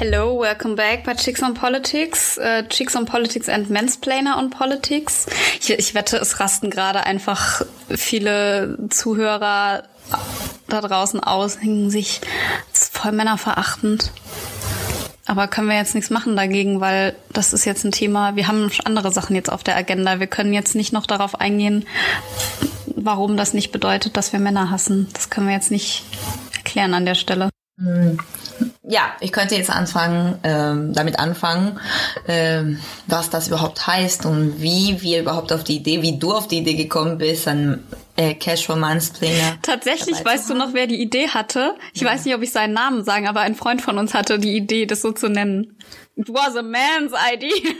Hello, welcome back bei Chicks on Politics. Uh, Chicks on Politics and Mansplainer on Politics. Ich, ich wette, es rasten gerade einfach viele Zuhörer da draußen aus, hängen sich voll männerverachtend. Aber können wir jetzt nichts machen dagegen, weil das ist jetzt ein Thema, wir haben andere Sachen jetzt auf der Agenda. Wir können jetzt nicht noch darauf eingehen, warum das nicht bedeutet, dass wir Männer hassen. Das können wir jetzt nicht erklären an der Stelle. Ja, ich könnte jetzt anfangen, ähm, damit anfangen, ähm, was das überhaupt heißt und wie wir überhaupt auf die Idee, wie du auf die Idee gekommen bist, an äh, Casual Mansplainer. Tatsächlich weißt du noch, wer die Idee hatte? Ich ja. weiß nicht, ob ich seinen Namen sagen, aber ein Freund von uns hatte die Idee, das so zu nennen. It was a man's idea.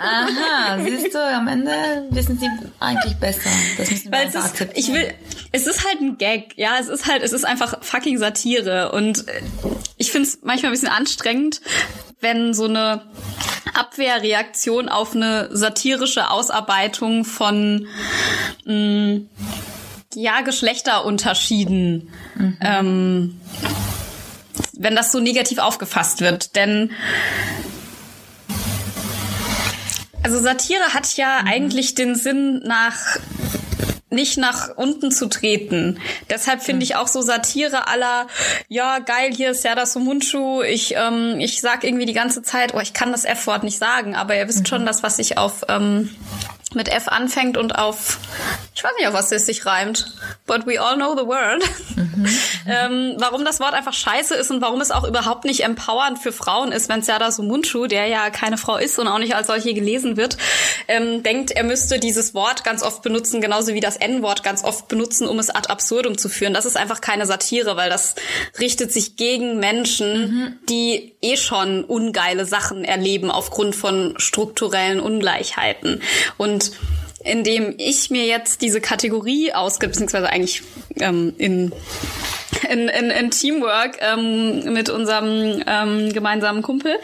Aha, siehst du, am Ende wissen sie eigentlich besser. Das müssen wir Weil es ist, ich will, es ist halt ein Gag, ja, es ist halt, es ist einfach fucking Satire und äh, ich finde es manchmal ein bisschen anstrengend, wenn so eine Abwehrreaktion auf eine satirische Ausarbeitung von mh, mm, ja Geschlechterunterschieden mhm. ähm, wenn das so negativ aufgefasst wird. Denn also Satire hat ja mhm. eigentlich den Sinn nach nicht nach unten zu treten. Deshalb finde mhm. ich auch so Satire aller, ja, geil, hier ist ja das so Mundschuh. Ich, ähm, ich sag irgendwie die ganze Zeit, oh, ich kann das F-Wort nicht sagen, aber ihr wisst mhm. schon, das, was ich auf ähm, mit F anfängt und auf, ich weiß nicht, auf was es sich reimt, but we all know the word. Mhm. ähm, warum das Wort einfach scheiße ist und warum es auch überhaupt nicht empowernd für Frauen ist, wenn Serda Sumunchu, der ja keine Frau ist und auch nicht als solche gelesen wird, ähm, denkt, er müsste dieses Wort ganz oft benutzen, genauso wie das N-Wort ganz oft benutzen, um es ad absurdum zu führen. Das ist einfach keine Satire, weil das richtet sich gegen Menschen, mhm. die eh schon ungeile Sachen erleben aufgrund von strukturellen Ungleichheiten. Und indem ich mir jetzt diese Kategorie ausgibt, beziehungsweise eigentlich ähm, in, in, in, in Teamwork ähm, mit unserem ähm, gemeinsamen Kumpel,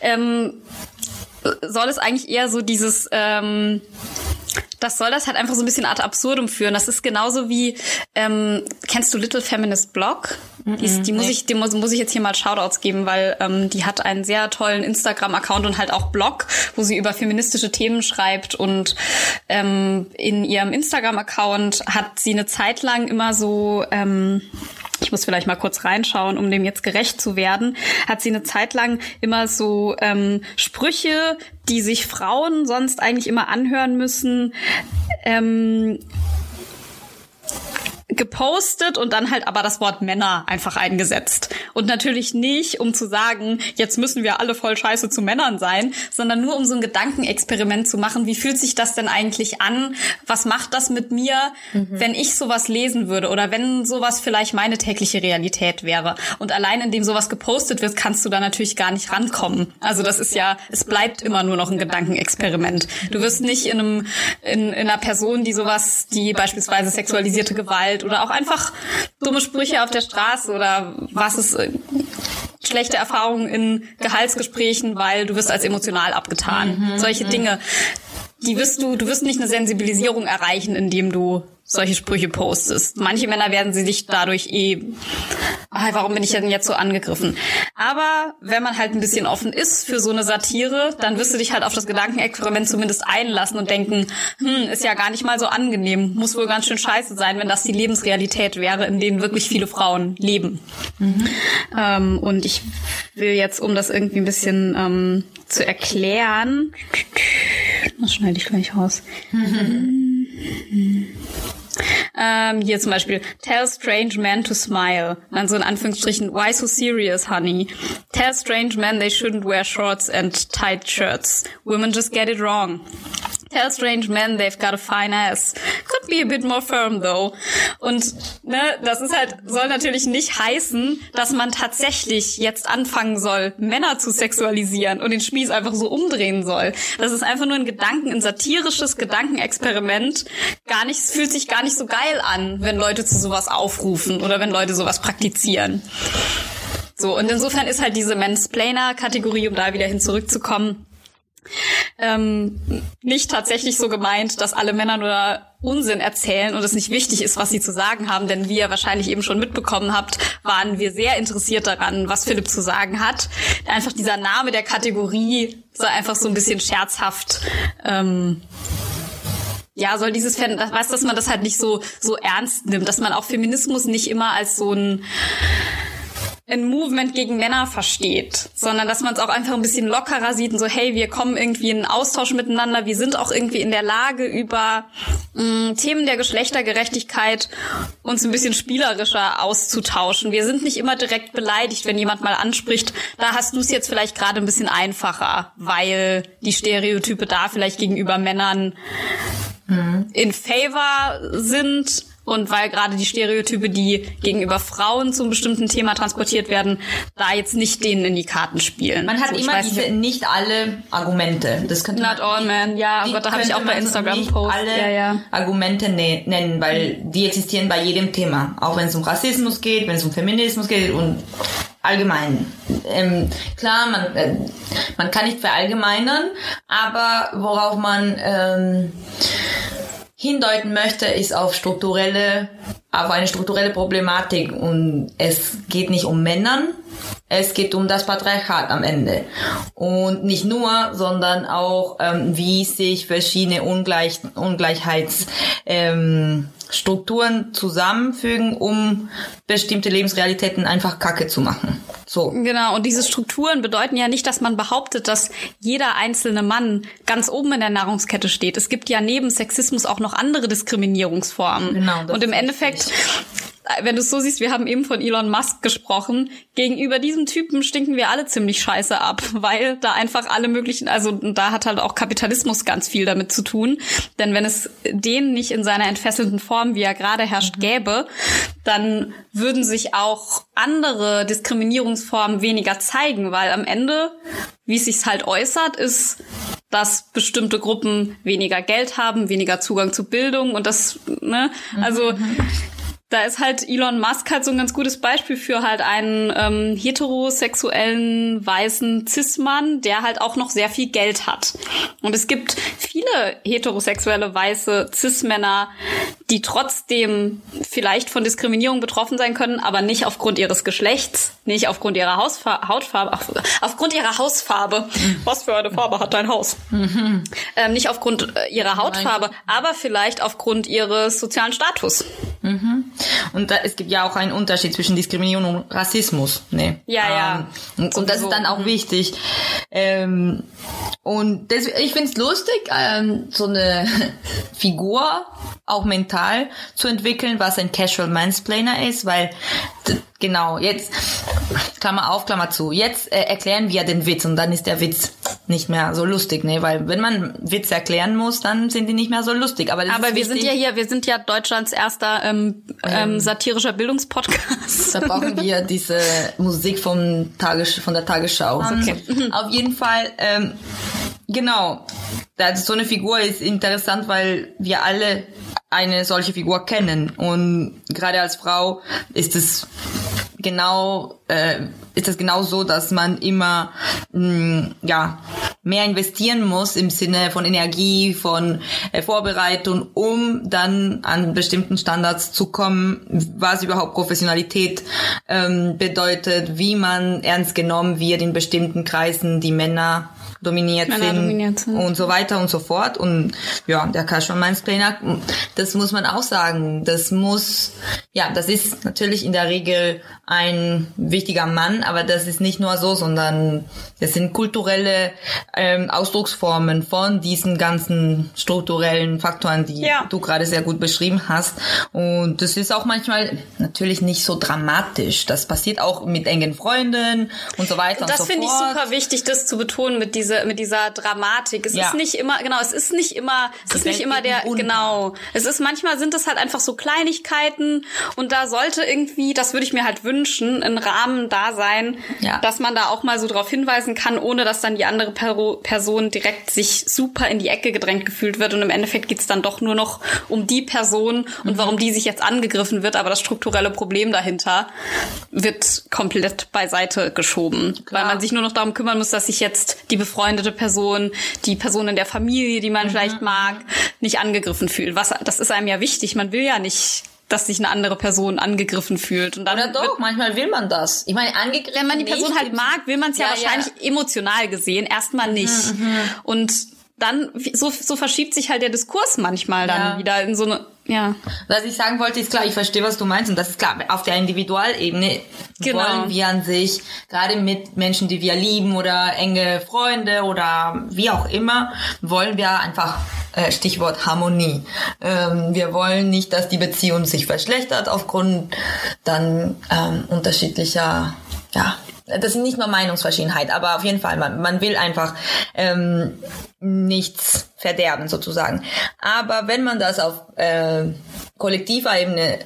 ähm, soll es eigentlich eher so dieses ähm, das soll das halt einfach so ein bisschen ad absurdum führen. Das ist genauso wie, ähm, kennst du Little Feminist Blog? Mm -mm, die, ist, die nee. muss ich, die muss, muss ich jetzt hier mal Shoutouts geben, weil ähm, die hat einen sehr tollen Instagram-Account und halt auch Blog, wo sie über feministische Themen schreibt und ähm, in ihrem Instagram-Account hat sie eine Zeit lang immer so ähm, ich muss vielleicht mal kurz reinschauen, um dem jetzt gerecht zu werden, hat sie eine Zeit lang immer so ähm, Sprüche, die sich Frauen sonst eigentlich immer anhören müssen, ähm, gepostet und dann halt aber das Wort Männer einfach eingesetzt. Und natürlich nicht, um zu sagen, jetzt müssen wir alle voll scheiße zu Männern sein, sondern nur um so ein Gedankenexperiment zu machen. Wie fühlt sich das denn eigentlich an? Was macht das mit mir, mhm. wenn ich sowas lesen würde oder wenn sowas vielleicht meine tägliche Realität wäre? Und allein indem sowas gepostet wird, kannst du da natürlich gar nicht rankommen. Also das ist ja, es bleibt immer nur noch ein Gedankenexperiment. Du wirst nicht in einem, in, in einer Person, die sowas, die beispielsweise sexualisierte Gewalt oder auch einfach dumme Sprüche auf der Straße oder was ist äh, schlechte Erfahrungen in Gehaltsgesprächen, weil du wirst als emotional abgetan. Mhm, Solche. Dinge. Die wirst du, du wirst nicht eine Sensibilisierung erreichen, indem du solche Sprüche postest. Manche Männer werden sie dich dadurch eh, ah, warum bin ich denn jetzt so angegriffen? Aber wenn man halt ein bisschen offen ist für so eine Satire, dann wirst du dich halt auf das Gedankenexperiment zumindest einlassen und denken, hm, ist ja gar nicht mal so angenehm, muss wohl ganz schön scheiße sein, wenn das die Lebensrealität wäre, in denen wirklich viele Frauen leben. Mhm. Ähm, und ich will jetzt, um das irgendwie ein bisschen ähm, zu erklären, das schneide ich gleich raus. Mhm. Ähm, hier zum Beispiel, tell strange men to smile. Dann so in Anführungsstrichen, why so serious, honey? Tell strange men they shouldn't wear shorts and tight shirts. Women just get it wrong. Tell strange men they've got a fine ass. Could be a bit more firm though. Und ne, das ist halt soll natürlich nicht heißen, dass man tatsächlich jetzt anfangen soll, Männer zu sexualisieren und den Spieß einfach so umdrehen soll. Das ist einfach nur ein Gedanken, ein satirisches Gedankenexperiment. Gar nicht, fühlt sich gar nicht so geil an, wenn Leute zu sowas aufrufen oder wenn Leute sowas praktizieren. So, und insofern ist halt diese Mansplainer-Kategorie, um da wieder hin zurückzukommen, ähm, nicht tatsächlich so gemeint, dass alle Männer nur Unsinn erzählen und es nicht wichtig ist, was sie zu sagen haben, denn wie ihr wahrscheinlich eben schon mitbekommen habt, waren wir sehr interessiert daran, was Philipp zu sagen hat. Einfach dieser Name der Kategorie soll einfach so ein bisschen scherzhaft ähm, ja, soll dieses Fan, weiß, dass man das halt nicht so so ernst nimmt, dass man auch Feminismus nicht immer als so ein ein Movement gegen Männer versteht, sondern dass man es auch einfach ein bisschen lockerer sieht und so, hey, wir kommen irgendwie in Austausch miteinander, wir sind auch irgendwie in der Lage, über mh, mm, Themen der Geschlechtergerechtigkeit uns ein bisschen spielerischer auszutauschen. Wir sind nicht immer direkt beleidigt, wenn jemand mal anspricht, da hast du es jetzt vielleicht gerade ein bisschen einfacher, weil die Stereotype da vielleicht gegenüber Männern mhm. in favor sind und weil gerade die Stereotype, die gegenüber Frauen zum bestimmten Thema transportiert werden, da jetzt nicht denen in die Karten spielen. Man hat so, immer diese nicht, nicht alle Argumente. Das könnte Not man, all men, ja, aber da habe ich auch bei Instagram Post alle ja, ja. Argumente ne nennen, weil die existieren bei jedem Thema, auch wenn es um Rassismus geht, wenn es um Feminismus geht und allgemein. Ähm, klar, man, äh, man kann nicht verallgemeinern, aber worauf man ähm, hindeuten möchte, ist auf strukturelle, auf eine strukturelle Problematik und es geht nicht um Männern, es geht um das Patriarchat am Ende. Und nicht nur, sondern auch, ähm, wie sich verschiedene Ungleich Ungleichheitsstrukturen ähm, zusammenfügen, um bestimmte Lebensrealitäten einfach kacke zu machen. So. Genau, und diese Strukturen bedeuten ja nicht, dass man behauptet, dass jeder einzelne Mann ganz oben in der Nahrungskette steht. Es gibt ja neben Sexismus auch noch andere Diskriminierungsformen. Genau. Und im Endeffekt wenn du es so siehst, wir haben eben von Elon Musk gesprochen. Gegenüber diesem Typen stinken wir alle ziemlich scheiße ab, weil da einfach alle möglichen, also da hat halt auch Kapitalismus ganz viel damit zu tun. Denn wenn es den nicht in seiner entfesselten Form, wie er gerade herrscht, mhm. gäbe, dann würden sich auch andere Diskriminierungsformen weniger zeigen, weil am Ende, wie es sich halt äußert, ist dass bestimmte Gruppen weniger Geld haben, weniger Zugang zu Bildung und das, ne, also mhm da ist halt Elon Musk halt so ein ganz gutes Beispiel für halt einen ähm, heterosexuellen weißen Cis-Mann, der halt auch noch sehr viel Geld hat. Und es gibt viele heterosexuelle weiße Cis-Männer, die trotzdem vielleicht von Diskriminierung betroffen sein können, aber nicht aufgrund ihres Geschlechts, nicht aufgrund ihrer Hausfa Hautfarbe, auf, aufgrund ihrer Hausfarbe. Was für eine Farbe hat dein Haus? Mhm. Ähm, nicht aufgrund äh, ihrer Hautfarbe, aber vielleicht aufgrund ihres sozialen Status. Mhm. Und da, es gibt ja auch einen Unterschied zwischen Diskriminierung und Rassismus. Ne? Ja, ja. Ähm, und das ist dann auch mhm. wichtig. Ähm, und das, ich finde es lustig, ähm, so eine Figur auch mental zu entwickeln, was ein Casual Mansplainer ist, weil genau, jetzt Klammer auf, Klammer zu. Jetzt äh, erklären wir den Witz und dann ist der Witz nicht mehr so lustig, ne? Weil wenn man Witz erklären muss, dann sind die nicht mehr so lustig. Aber, Aber wir sind ja hier, wir sind ja Deutschlands erster ähm, ähm, ähm satirischer Bildungspodcast. Da brauchen wir diese Musik vom Tages von der Tagesschau. Okay. Auf jeden Fall. Ähm, Genau. Also so eine Figur ist interessant, weil wir alle eine solche Figur kennen. Und gerade als Frau ist es genau äh, ist es genau so, dass man immer mh, mm, ja mehr investieren muss im Sinne von Energie, von äh, Vorbereitung, um dann an bestimmten Standards zu kommen, was überhaupt Professionalität ähm, bedeutet, wie man ernst genommen wird in bestimmten Kreisen, die Männer dominiert, Männer sind, dominiert sind und so weiter und so fort. Und ja, der Casual Mansplainer, das muss man auch sagen. Das muss, ja, das ist natürlich in der Regel ein wichtiger Mann, aber das ist nicht nur so, sondern das sind kulturelle ähm, Ausdrucksformen von diesen ganzen strukturellen Faktoren, die ja. du gerade sehr gut beschrieben hast. Und das ist auch manchmal natürlich nicht so dramatisch. Das passiert auch mit engen Freunden und so weiter das und so finde ich super wichtig, das zu betonen mit dieser mit dieser Dramatik. Es ja. ist nicht immer genau, es ist nicht immer, es ist nicht immer der unten. genau. Es ist manchmal sind es halt einfach so Kleinigkeiten und da sollte irgendwie, das würde ich mir halt wünschen, ein Rahmen da sein, ja. dass man da auch mal so drauf hinweisen kann, ohne dass dann die andere Person direkt sich super in die Ecke gedrängt gefühlt wird und im Endeffekt geht's dann doch nur noch um die Person und mhm. warum die sich jetzt angegriffen wird, aber das strukturelle Problem dahinter wird komplett beiseite geschoben, Klar. weil man sich nur noch darum kümmern muss, dass sich jetzt die befreundete Person, die Person in der Familie, die man mhm. vielleicht mag, nicht angegriffen fühlt. Was, das ist einem ja wichtig. Man will ja nicht dass sich eine andere Person angegriffen fühlt. Und dann Oder doch, manchmal will man das. Ich meine, angegriffen. Wenn man die Person nicht, halt mag, will man es ja, ja, wahrscheinlich ja. emotional gesehen erstmal nicht. Mhm, mhm. und dann so, so verschiebt sich halt der Diskurs manchmal dann ja. wieder in so eine ja. Was ich sagen wollte, ist klar, ich verstehe, was du meinst und das ist klar, auf der Individualebene genau. wollen wir an sich, gerade mit Menschen, die wir lieben oder enge Freunde oder wie auch immer, wollen wir einfach, äh, Stichwort Harmonie. Ähm, wir wollen nicht, dass die Beziehung sich verschlechtert aufgrund dann ähm, unterschiedlicher, ja, das sind nicht nur Meinungsverschiedenheit, aber auf jeden Fall, man, man will einfach ähm, nichts verderben sozusagen. Aber wenn man das auf äh, kollektiver Ebene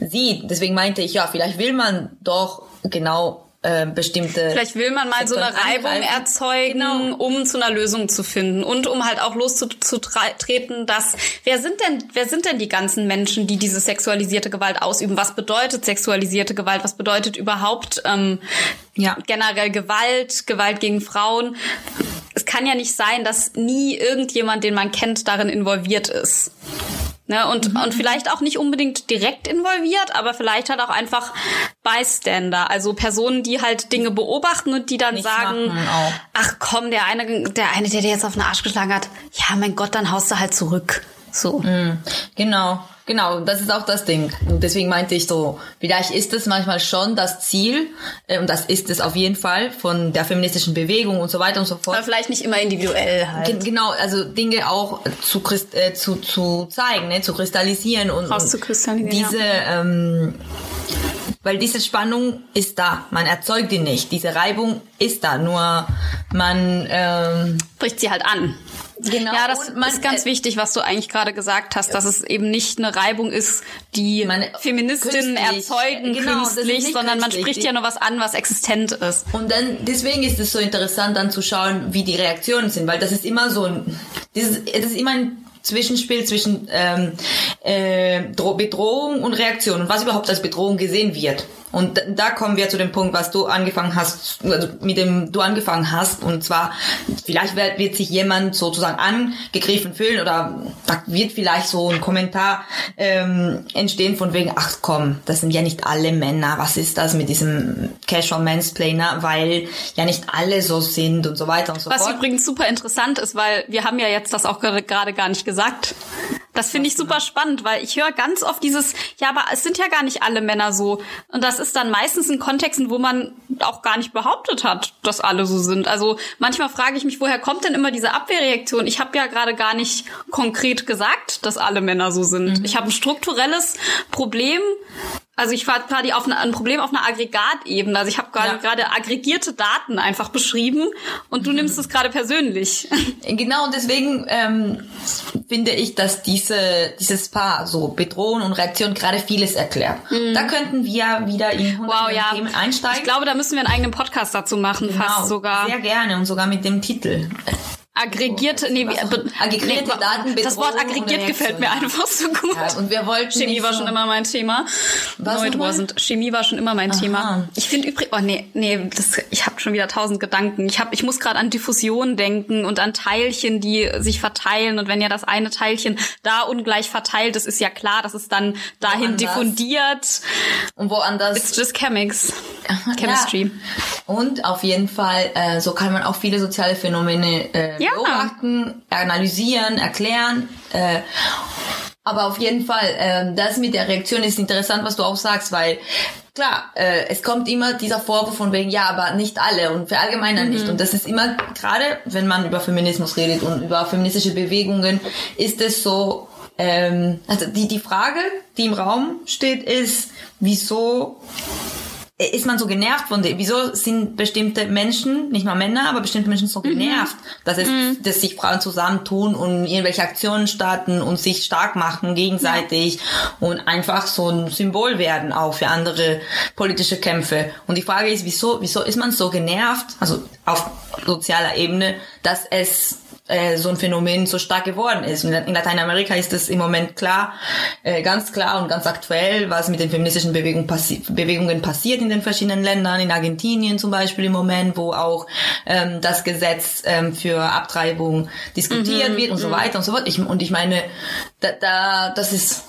sieht, deswegen meinte ich, ja, vielleicht will man doch genau äh, bestimmte. Vielleicht will man mal so eine Reibung angreifen. erzeugen, genau. um zu einer Lösung zu finden und um halt auch loszutreten, dass wer sind denn wer sind denn die ganzen Menschen, die diese sexualisierte Gewalt ausüben? Was bedeutet sexualisierte Gewalt? Was bedeutet überhaupt ähm, ja. generell Gewalt, Gewalt gegen Frauen? Es kann ja nicht sein, dass nie irgendjemand, den man kennt, darin involviert ist. Ne, und, mhm. und vielleicht auch nicht unbedingt direkt involviert, aber vielleicht halt auch einfach Bystander, also Personen, die halt Dinge beobachten und die dann Nichts sagen, ach komm, der eine, der eine, der dir jetzt auf den Arsch geschlagen hat, ja, mein Gott, dann haust du halt zurück. So. Mhm. Genau. Genau, das ist auch das Ding. Und deswegen meinte ich so, vielleicht ist es manchmal schon das Ziel, äh, und das ist es auf jeden Fall von der feministischen Bewegung und so weiter und so fort. Aber vielleicht nicht immer individuell halt. genau, also Dinge auch zu, äh, zu, zu zeigen, ne, zu kristallisieren und, und diese, ja. ähm, weil diese Spannung ist da, man erzeugt die nicht. Diese Reibung ist da, nur man ähm, bricht sie halt an. Genau. Ja, das man, ist ganz äh, wichtig, was du eigentlich gerade gesagt hast, dass es eben nicht eine Reibung ist, die meine, Feministinnen erzeugen genau, künstlich, sondern man spricht ja nur was an, was existent ist. Und dann deswegen ist es so interessant, dann zu schauen, wie die Reaktionen sind, weil das ist immer so ein, das ist, das ist immer ein Zwischenspiel zwischen ähm, äh, Bedrohung und Reaktion und was überhaupt als Bedrohung gesehen wird. Und da kommen wir zu dem Punkt, was du angefangen hast, also mit dem du angefangen hast. Und zwar, vielleicht wird, wird sich jemand sozusagen angegriffen fühlen oder da wird vielleicht so ein Kommentar ähm, entstehen von wegen, ach komm, das sind ja nicht alle Männer. Was ist das mit diesem Casual Mansplainer? Weil ja nicht alle so sind und so weiter und so was fort. Was übrigens super interessant ist, weil wir haben ja jetzt das auch gerade gar nicht gesagt. Das finde ich super spannend, weil ich höre ganz oft dieses, ja, aber es sind ja gar nicht alle Männer so. Und das ist dann meistens in Kontexten, wo man auch gar nicht behauptet hat, dass alle so sind. Also manchmal frage ich mich, woher kommt denn immer diese Abwehrreaktion? Ich habe ja gerade gar nicht konkret gesagt, dass alle Männer so sind. Mhm. Ich habe ein strukturelles Problem also ich war gerade auf eine, ein Problem auf einer Aggregatebene. Also ich habe gerade ja. gerade aggregierte Daten einfach beschrieben und du mhm. nimmst es gerade persönlich. Genau, und deswegen ähm, finde ich, dass diese, dieses Paar, so Bedrohung und Reaktion, gerade vieles erklärt. Mhm. Da könnten wir wieder in wow, ja. Themen einsteigen. Ich glaube, da müssen wir einen eigenen Podcast dazu machen, genau, fast sogar. Sehr gerne und sogar mit dem Titel aggregierte, nee, aggregierte nee, Daten. Das Wort aggregiert gefällt mir einfach so gut. Ja, und wir wollten Chemie war schon immer mein Thema. Was no, it wasn't. Chemie war schon immer mein Aha. Thema. Ich finde übrigens, oh nee, nee, das, ich habe schon wieder tausend Gedanken. Ich habe, ich muss gerade an Diffusion denken und an Teilchen, die sich verteilen. Und wenn ja das eine Teilchen da ungleich verteilt ist, ist ja klar, dass es dann dahin woanders. diffundiert. Und woanders. It's just chemics. Chemistry. Ja. Und auf jeden Fall, äh, so kann man auch viele soziale Phänomene äh, ja. Beobachten, analysieren, erklären. Äh, aber auf jeden Fall, äh, das mit der Reaktion ist interessant, was du auch sagst, weil klar, äh, es kommt immer dieser Vorwurf von wegen, ja, aber nicht alle und verallgemeiner mhm. nicht. Und das ist immer, gerade wenn man über Feminismus redet und über feministische Bewegungen, ist es so, ähm, also die, die Frage, die im Raum steht, ist, wieso ist man so genervt von dem? Wieso sind bestimmte Menschen, nicht mal Männer, aber bestimmte Menschen so mhm. genervt, mhm. dass es, mhm. dass sich Frauen zusammentun und irgendwelche Aktionen starten und sich stark machen gegenseitig ja. und einfach so ein Symbol werden auch für andere politische Kämpfe. Und die Frage ist, wieso, wieso ist man so genervt? Also auf sozialer Ebene, dass es äh, so ein Phänomen so stark geworden ist. In Lateinamerika ist es im Moment klar, äh, ganz klar und ganz aktuell, was mit den feministischen Bewegung passi Bewegungen passiert in den verschiedenen Ländern, in Argentinien zum Beispiel im Moment, wo auch ähm, das Gesetz ähm, für Abtreibung diskutiert mhm, wird und so mhm. weiter und so fort. Ich, und ich meine, da, da das ist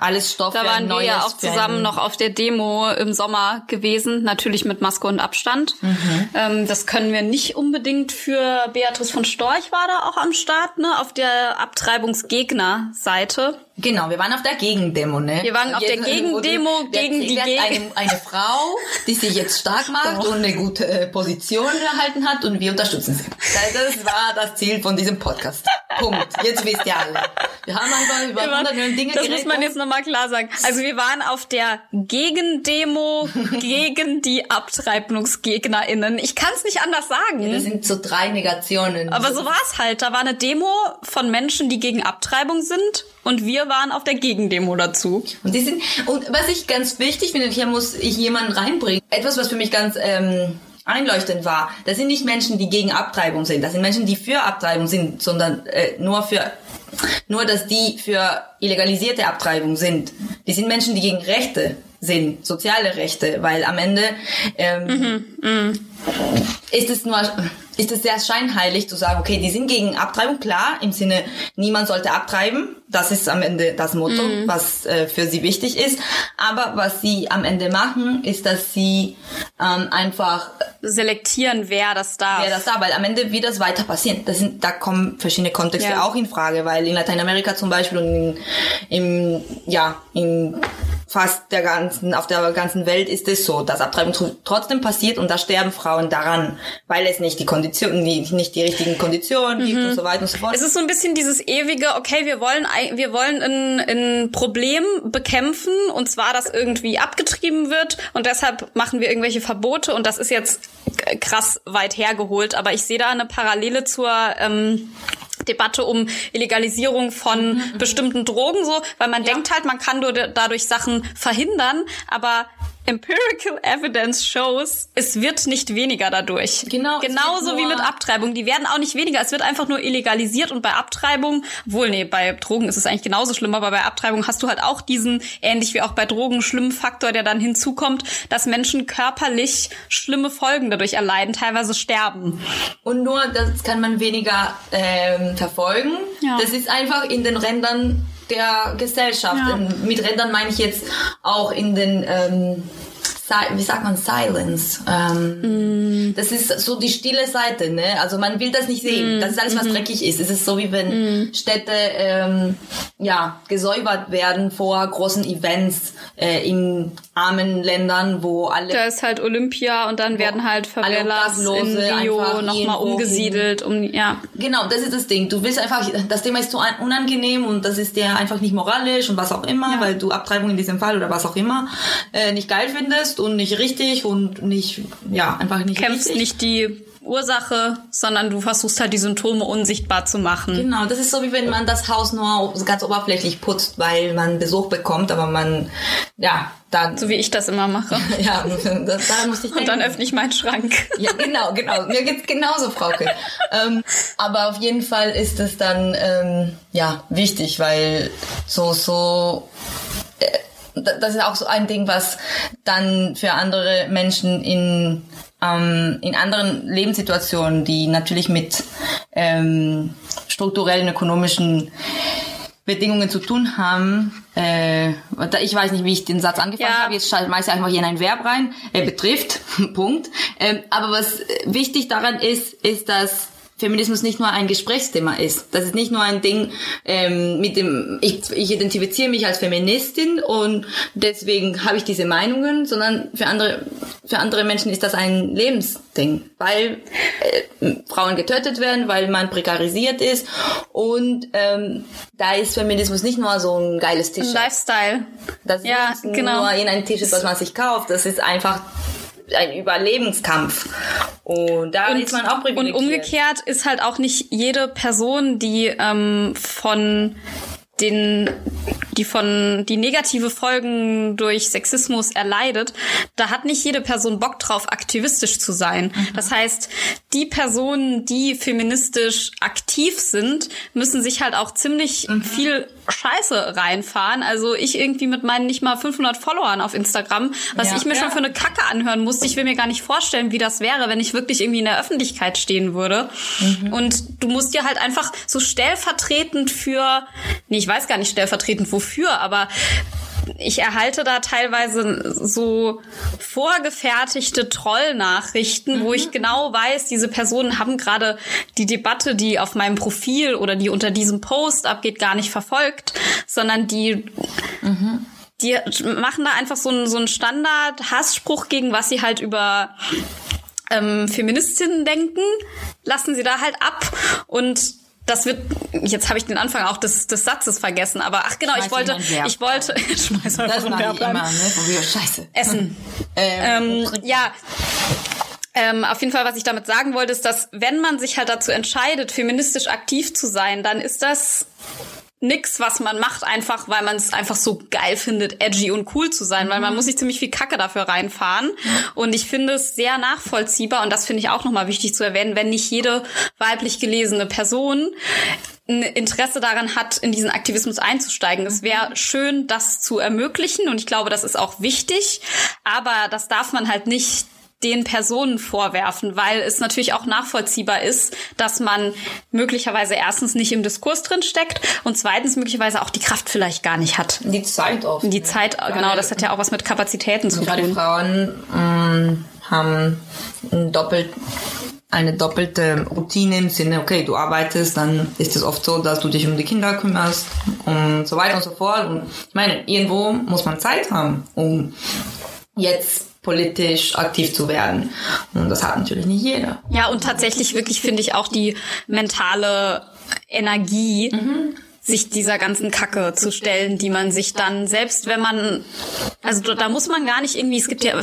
alles Stoff. Da waren wir ja auch zusammen noch auf der Demo im Sommer gewesen, natürlich mit Maske und Abstand. Mhm. Ähm, das können wir nicht unbedingt für Beatrice von Storch war da auch am Start, ne? Auf der Abtreibungsgegner-Seite. Genau, wir waren auf der Gegendemo, ne? Wir waren auf der Gegendemo gegen die Geg eine, eine Frau, die sich jetzt stark macht oh. und eine gute äh, Position erhalten hat und wir unterstützen sie. Das war das Ziel von diesem Podcast. Punkt. Jetzt wisst ihr alle. Wir haben einfach über hundert Millionen Dinge Das muss man jetzt nochmal klar sagen. Also wir waren auf der Gegendemo gegen die AbtreibungsgegnerInnen. Ich kann es nicht anders sagen. Ja, das sind so drei Negationen. Aber so war's halt. Da war eine Demo von Menschen, die gegen Abtreibung sind und wir waren auf der Gegendemo dazu. Und die sind und was ich ganz wichtig finde, hier muss ich jemanden reinbringen. Etwas, was für mich ganz ähm, einleuchtend war. Das sind nicht Menschen, die gegen Abtreibung sind. Das sind Menschen, die für Abtreibung sind, sondern äh, nur für nur, dass die für illegalisierte Abtreibung sind. Die sind Menschen, die gegen Rechte sind, soziale Rechte, weil am Ende ähm, mhm, mh. ist es nur ist es sehr scheinheilig zu sagen, okay, die sind gegen Abtreibung, klar, im Sinne, niemand sollte abtreiben. Das ist am Ende das Motto, mhm. was äh, für sie wichtig ist. Aber was sie am Ende machen, ist, dass sie ähm, einfach selektieren, wer das darf. Wer das darf, weil am Ende wird das weiter passieren. Das sind, da kommen verschiedene Kontexte ja. auch in Frage, weil in Lateinamerika zum Beispiel und in, im, ja, in fast der ganzen, auf der ganzen Welt ist es so, dass Abtreibung trotzdem passiert und da sterben Frauen daran, weil es nicht die Konditionen, die, nicht die richtigen Konditionen mhm. gibt und so weiter und so fort. Es ist so ein bisschen dieses ewige, okay, wir wollen, wir wollen ein, ein Problem bekämpfen und zwar, dass irgendwie abgetrieben wird und deshalb machen wir irgendwelche Verbote und das ist jetzt krass weit hergeholt, aber ich sehe da eine Parallele zur ähm, Debatte um Illegalisierung von mhm, mhm. bestimmten Drogen so, weil man ja. denkt halt, man kann dadurch Sachen verhindern, aber Empirical Evidence shows, es wird nicht weniger dadurch. Genau. Genauso wie mit Abtreibung. Die werden auch nicht weniger. Es wird einfach nur illegalisiert und bei Abtreibung, wohl, nee, bei Drogen ist es eigentlich genauso schlimm, aber bei Abtreibung hast du halt auch diesen, ähnlich wie auch bei Drogen, schlimmen Faktor, der dann hinzukommt, dass Menschen körperlich schlimme Folgen dadurch erleiden, teilweise sterben. Und nur das kann man weniger ähm, verfolgen. Ja. Das ist einfach in den Rändern der Gesellschaft. Ja. Mit Rändern meine ich jetzt auch in den ähm, wie sagt man, Silence. Ähm, mm. Das ist so die stille Seite, ne? Also man will das nicht sehen. Mm. Das ist alles, was mm dreckig ist. Es ist so, wie wenn mm. Städte ähm, ja gesäubert werden vor großen Events äh, in armen Ländern, wo alle... Da ist halt Olympia und dann werden halt Favelas in Rio nochmal umgesiedelt. Um, ja. Genau, das ist das Ding. Du willst einfach, das Thema ist so unangenehm und das ist dir einfach nicht moralisch und was auch immer, ja. weil du Abtreibung in diesem Fall oder was auch immer äh, nicht geil findest und nicht richtig und nicht, ja, einfach nicht Kämpfst richtig. nicht die Ursache, sondern du versuchst halt die Symptome unsichtbar zu machen. Genau, das ist so wie wenn man das Haus nur ganz oberflächlich putzt, weil man Besuch bekommt, aber man, ja, dann. So wie ich das immer mache. ja, das, da muss ich denken. Und dann öffne ich meinen Schrank. ja, genau, genau. Mir geht's genauso, Frauke. ähm, aber auf jeden Fall ist es dann, ähm, ja, wichtig, weil so, so, äh, das ist auch so ein Ding, was dann für andere Menschen in ähm, in anderen Lebenssituationen, die natürlich mit ähm, strukturellen ökonomischen Bedingungen zu tun haben. Äh, ich weiß nicht, wie ich den Satz angefangen ja. habe. Jetzt schmeiße ich einfach hier in ein Verb rein. Er betrifft. Punkt. Ähm, aber was wichtig daran ist, ist, dass Feminismus nicht nur ein Gesprächsthema ist. Das ist nicht nur ein Ding ähm, mit dem, ich, ich identifiziere mich als Feministin und deswegen habe ich diese Meinungen, sondern für andere, für andere Menschen ist das ein Lebensding, weil äh, Frauen getötet werden, weil man prekarisiert ist und ähm, da ist Feminismus nicht nur so ein geiles T-Shirt. Lifestyle. Das ja, ist genau. nur in ein T-Shirt, was man sich kauft. Das ist einfach ein Überlebenskampf. Und da und, ist man auch privilegiert. Und umgekehrt ist halt auch nicht jede Person, die ähm, von den die von die negative Folgen durch Sexismus erleidet, da hat nicht jede Person Bock drauf, aktivistisch zu sein. Mhm. Das heißt, die Personen, die feministisch aktiv sind, müssen sich halt auch ziemlich mhm. viel Scheiße reinfahren. Also ich irgendwie mit meinen nicht mal 500 Followern auf Instagram, was ja. ich mir ja. schon für eine Kacke anhören musste. Ich will mir gar nicht vorstellen, wie das wäre, wenn ich wirklich irgendwie in der Öffentlichkeit stehen würde. Mhm. Und du musst dir halt einfach so stellvertretend für, nee, ich weiß gar nicht stellvertretend wofür, aber ich erhalte da teilweise so vorgefertigte Trollnachrichten, mhm. wo ich genau weiß, diese Personen haben gerade die Debatte, die auf meinem Profil oder die unter diesem Post abgeht, gar nicht verfolgt, sondern die mhm die machen da einfach so einen, so einen Standard-Hassspruch gegen, was sie halt über ähm, Feministinnen denken, lassen sie da halt ab. Und das wird, jetzt habe ich den Anfang auch des, des Satzes vergessen, aber ach genau, ich wollte, ich wollte, schmeiß einfach das einen Verb immer, ne? wir, Scheiße. Essen. ähm, ähm, ja. Ähm, auf jeden Fall, was ich damit sagen wollte, ist, dass wenn man sich halt dazu entscheidet, feministisch aktiv zu sein, dann ist das nix, was man macht, einfach weil man es einfach so geil findet, edgy und cool zu sein, mhm. weil man mhm. muss sich ziemlich viel Kacke dafür reinfahren. Und ich finde es sehr nachvollziehbar und das finde ich auch nochmal wichtig zu erwähnen, wenn nicht jede weiblich gelesene Person ein Interesse daran hat, in diesen Aktivismus einzusteigen. Es wäre schön, das zu ermöglichen und ich glaube, das ist auch wichtig, aber das darf man halt nicht den Personen vorwerfen, weil es natürlich auch nachvollziehbar ist, dass man möglicherweise erstens nicht im Diskurs drin steckt und zweitens möglicherweise auch die Kraft vielleicht gar nicht hat. Die Zeit auch. Die Zeit, ja. genau, das hat ja auch was mit Kapazitäten zu tun. Frauen ähm, haben doppelt eine doppelte Routine im Sinne, okay, du arbeitest, dann ist es oft so, dass du dich um die Kinder kümmerst und so weiter und so fort. Und ich meine, irgendwo muss man Zeit haben, um jetzt politisch aktiv zu werden. Und das hat natürlich nicht jeder. Ja, und tatsächlich wirklich finde ich auch die mentale Energie. Mhm sich dieser ganzen Kacke zu stellen, die man sich dann selbst, wenn man, also da muss man gar nicht irgendwie, es gibt ja,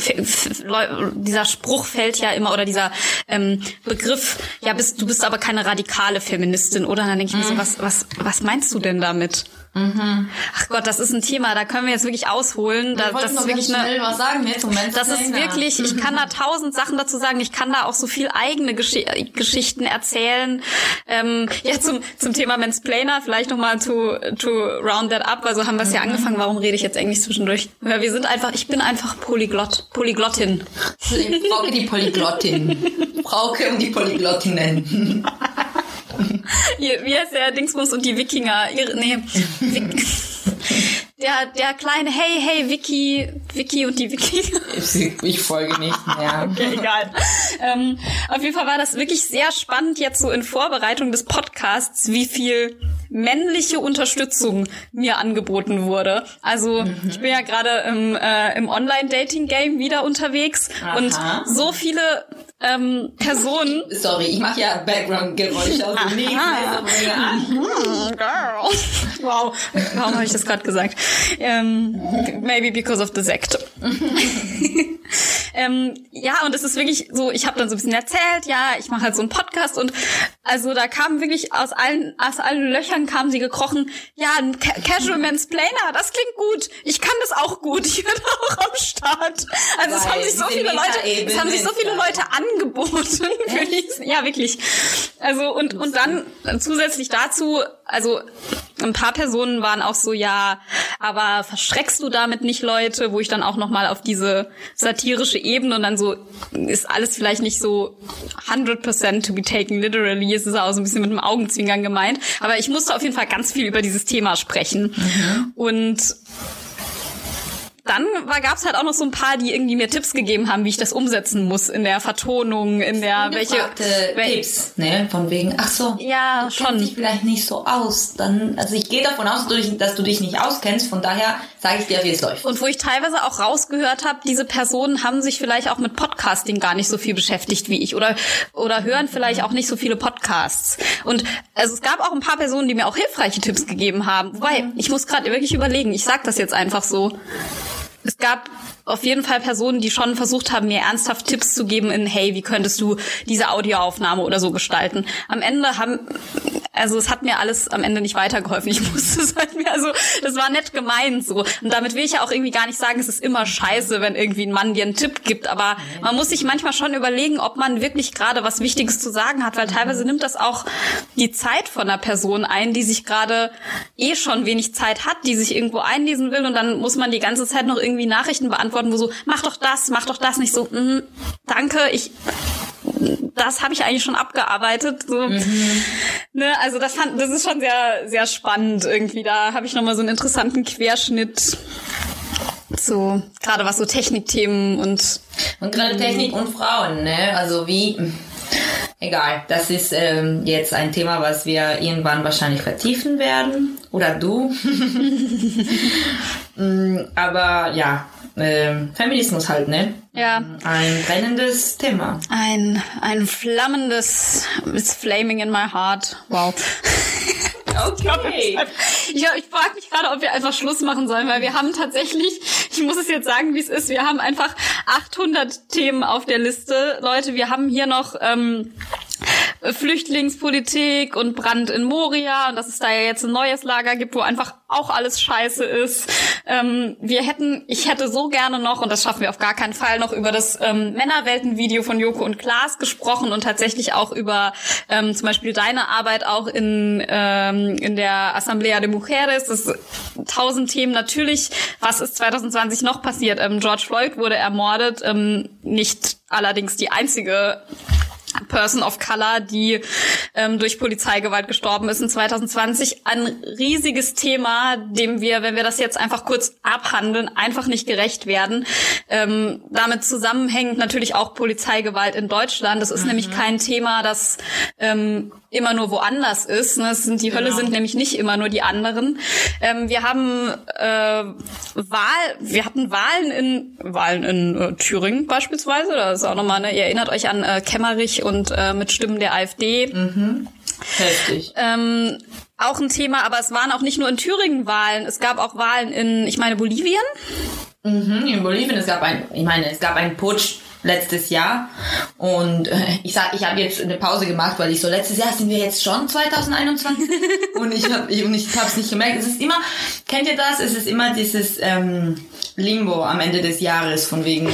dieser Spruch fällt ja immer oder dieser ähm, Begriff, ja, bist, du bist aber keine radikale Feministin, oder? Und dann denke ich mir so, mhm. was, was, was meinst du denn damit? Mhm. Ach Gott, das ist ein Thema, da können wir jetzt wirklich ausholen. Da, das ist wirklich eine, was sagen jetzt Moment. Das ist wirklich, ich kann da tausend Sachen dazu sagen. Ich kann da auch so viel eigene Gesch Geschichten erzählen. Ähm, ja, zum, zum Thema Mansplainer, vielleicht nochmal to, to round that up. Also haben wir es ja mhm. angefangen. Warum rede ich jetzt Englisch zwischendurch? Ja, wir sind einfach, ich bin einfach Polyglott, Polyglottin. Frauke die Polyglottin. Frauke und die Polyglottinnen. wie heißt der Dingsbums und die Wikinger? Ihre, nee, der, der kleine Hey, hey, Vicky, Vicky und die Wikinger. Ich, ich folge nicht mehr. okay, egal. Ähm, auf jeden Fall war das wirklich sehr spannend jetzt so in Vorbereitung des Podcasts, wie viel männliche Unterstützung mir angeboten wurde. Also mhm. ich bin ja gerade im, äh, im Online-Dating-Game wieder unterwegs Aha. und so viele ähm, Personen. Sorry, ich mache ja Background-Geräusche aus dem Leben. wow, warum habe ich das gerade gesagt? Ähm, maybe because of the Sekt. ähm, ja, und es ist wirklich so, ich habe dann so ein bisschen erzählt, ja, ich mache halt so einen Podcast und also da kamen wirklich aus allen aus allen Löchern kamen sie gekrochen. Ja, ein Ca Casual Mansplainer, das klingt gut. Ich kann das auch gut. Ich bin auch am Start. Also es haben sich so viele Leute, es haben sich so viele Leute angeboten. ja, wirklich. Also und und dann zusätzlich dazu, also ein paar Personen waren auch so, ja, aber verschreckst du damit nicht Leute, wo ich dann auch nochmal auf diese satirische Ebene und dann so, ist alles vielleicht nicht so 100% to be taken literally, es ist auch so ein bisschen mit dem Augenzwinkern gemeint, aber ich musste auf jeden Fall ganz viel über dieses Thema sprechen. Mhm. Und dann gab es halt auch noch so ein paar, die irgendwie mir Tipps gegeben haben, wie ich das umsetzen muss in der Vertonung, in der welche Tipps, ne, von wegen, ach so, ja, du schon. dich vielleicht nicht so aus, dann, also ich gehe davon aus, dass du, dich, nicht auskennst, von daher sage ich dir, wie es läuft. Und wo ich teilweise auch rausgehört habe, diese Personen haben sich vielleicht auch mit Podcasting gar nicht so viel beschäftigt wie ich oder oder hören vielleicht auch nicht so viele Podcasts. Und also es gab auch ein paar Personen, die mir auch hilfreiche Tipps gegeben haben. Wobei, ich muss gerade wirklich überlegen, ich sag das jetzt einfach so es gab auf jeden Fall Personen, die schon versucht haben, mir ernsthaft Tipps zu geben in, hey, wie könntest du diese Audioaufnahme oder so gestalten. Am Ende haben, also es hat mir alles am Ende nicht weitergeholfen. Ich musste es halt mir, also das war nett gemeint so. Und damit will ich ja auch irgendwie gar nicht sagen, es ist immer scheiße, wenn irgendwie ein Mann dir einen Tipp gibt. Aber man muss sich manchmal schon überlegen, ob man wirklich gerade was Wichtiges zu sagen hat, weil teilweise nimmt das auch die Zeit von einer Person ein, die sich gerade eh schon wenig Zeit hat, die sich irgendwo einlesen will und dann muss man die ganze Zeit noch irgendwie Nachrichten beantworten, wo so, mach doch das, mach doch das, nicht so, mm, danke, ich das habe ich eigentlich schon abgearbeitet. So. Mhm. Ne, also das fand, das ist schon sehr, sehr spannend irgendwie. Da habe ich nochmal so einen interessanten Querschnitt. So, gerade was so Technikthemen und. Und gerade Technik und Frauen, ne? Also wie. Egal, das ist ähm, jetzt ein Thema, was wir irgendwann wahrscheinlich vertiefen werden. Oder du. Mm, aber ja, äh, Feminismus halt, ne? Ja. Ein brennendes Thema. Ein, ein flammendes, it's flaming in my heart. Wow. Okay. Ich, ich frage mich gerade, ob wir einfach Schluss machen sollen, weil wir haben tatsächlich, ich muss es jetzt sagen, wie es ist, wir haben einfach 800 Themen auf der Liste. Leute, wir haben hier noch ähm, Flüchtlingspolitik und Brand in Moria und dass es da ja jetzt ein neues Lager gibt, wo einfach auch alles scheiße ist. Ähm, wir hätten, ich hätte so gerne noch, und das schaffen wir auf gar keinen Fall, noch über das ähm, Männerwelten-Video von Joko und Klaas gesprochen und tatsächlich auch über ähm, zum Beispiel deine Arbeit auch in, ähm, in der Asamblea de Mujeres. Das tausend Themen natürlich. Was ist 2020 noch passiert? Ähm, George Floyd wurde ermordet, ähm, nicht allerdings die einzige Person of Color, die ähm, durch Polizeigewalt gestorben ist in 2020. Ein riesiges Thema, dem wir, wenn wir das jetzt einfach kurz abhandeln, einfach nicht gerecht werden. Ähm, damit zusammenhängt natürlich auch Polizeigewalt in Deutschland. Das ist mhm. nämlich kein Thema, das ähm, immer nur woanders ist. Ne? Sind, die genau. Hölle sind nämlich nicht immer nur die anderen. Ähm, wir haben äh, Wahl, wir hatten Wahlen in Wahlen in äh, Thüringen beispielsweise. Das ist auch nochmal, ne, ihr erinnert euch an äh, Kemmerich und äh, mit Stimmen der AfD. Mhm. Heftig. Ähm, auch ein Thema, aber es waren auch nicht nur in Thüringen Wahlen, es gab auch Wahlen in, ich meine, Bolivien. Mhm, in Bolivien, es gab ein, ich meine, es gab einen Putsch letztes Jahr. Und äh, ich sag, ich habe jetzt eine Pause gemacht, weil ich so letztes Jahr sind wir jetzt schon 2021 und ich habe ich, und ich habe es nicht gemerkt. Es ist immer, kennt ihr das? Es ist immer dieses ähm, Limbo am Ende des Jahres von wegen,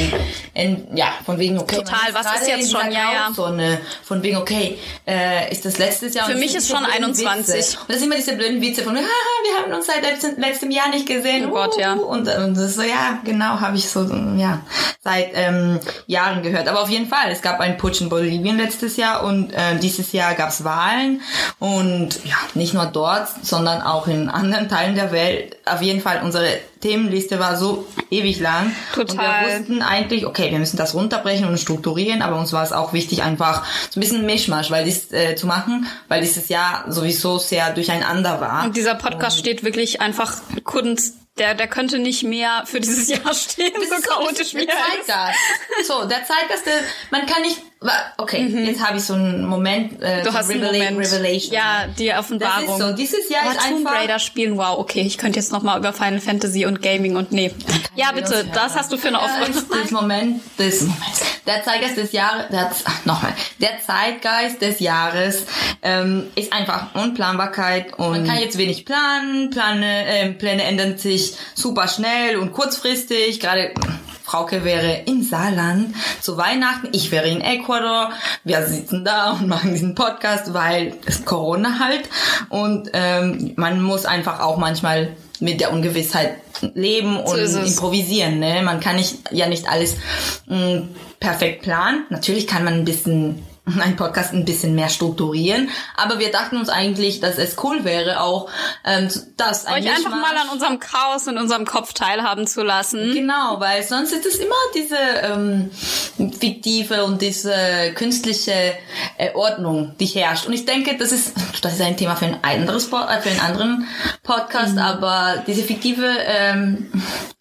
in, ja, von wegen okay. Total, was ist jetzt schon, ja, ja. So eine, von wegen okay, äh, ist das letztes Jahr? Für mich ist schon 21. Witze. Und das sind immer diese blöden Witze von, haha, wir haben uns seit letztem, letztem Jahr nicht gesehen. Oh Gott, ja. Und, und das so, ja, genau, habe ich so, ja, seit ähm, Jahren Jahren gehört. Aber auf jeden Fall, es gab einen Putsch in Bolivien letztes Jahr und äh, dieses Jahr gab es Wahlen und ja, nicht nur dort, sondern auch in anderen Teilen der Welt. Auf jeden Fall, unsere Themenliste war so ewig lang. Total. Und wir wussten eigentlich, okay, wir müssen das runterbrechen und strukturieren, aber uns war es auch wichtig, einfach so ein bisschen Mischmasch weil dies, äh, zu machen, weil dieses Jahr sowieso sehr durcheinander war. Und dieser Podcast und steht wirklich einfach Kunst der, der könnte nicht mehr für dieses Jahr stehen, das so chaotisch wie er ist. So, der Zeitgeist, der, man kann nicht Okay, mhm. jetzt habe ich so einen Moment. Äh, du hast einen Moment. Revelation. Ja, die Offenbarung. Das ist so. Dieses Jahr oh, ist Tomb einfach. Raider spielen. Wow, okay, ich könnte jetzt noch mal über Final Fantasy und Gaming und nee. Ja, bitte, das hast du für eine Offenbarung. Das Moment des Moments. Der Zeitgeist des Jahres. Der, nochmal. Der Zeitgeist des Jahres ähm, ist einfach Unplanbarkeit und man kann jetzt wenig planen. Plane, äh, Pläne ändern sich super schnell und kurzfristig. Gerade Frauke wäre im Saarland zu Weihnachten, ich wäre in Ecuador. Wir sitzen da und machen diesen Podcast, weil es Corona halt. Und ähm, man muss einfach auch manchmal mit der Ungewissheit leben und so improvisieren. Ne? Man kann nicht ja nicht alles mh, mm, perfekt planen. Natürlich kann man ein bisschen einen Podcast ein bisschen mehr strukturieren. Aber wir dachten uns eigentlich, dass es cool wäre, auch ähm, das Euch einfach mal an unserem Chaos in unserem Kopf teilhaben zu lassen. Genau, weil sonst ist es immer diese ähm, fiktive und diese künstliche äh, Ordnung, die herrscht. Und ich denke, das ist das ist ein Thema für ein anderes äh, für einen anderen Podcast, mhm. aber diese fiktive ähm,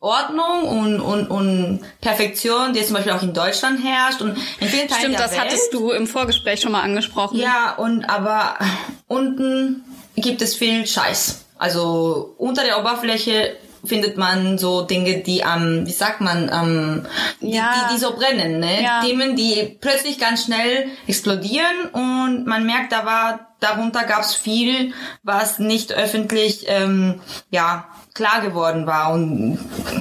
Ordnung und, und, und Perfektion, die zum Beispiel auch in Deutschland herrscht und in vielen Teilen Stimmt, der das Welt. hattest du im Vorgespräch schon mal angesprochen. Ja, und aber unten gibt es viel Scheiß. Also unter der Oberfläche findet man so Dinge, die am, wie sagt man, am, die, Ja. die, die so brennen, ne? Ja. Themen, die plötzlich ganz schnell explodieren und man merkt, da war, darunter gab's viel, was nicht öffentlich, ähm, ja, klar geworden war und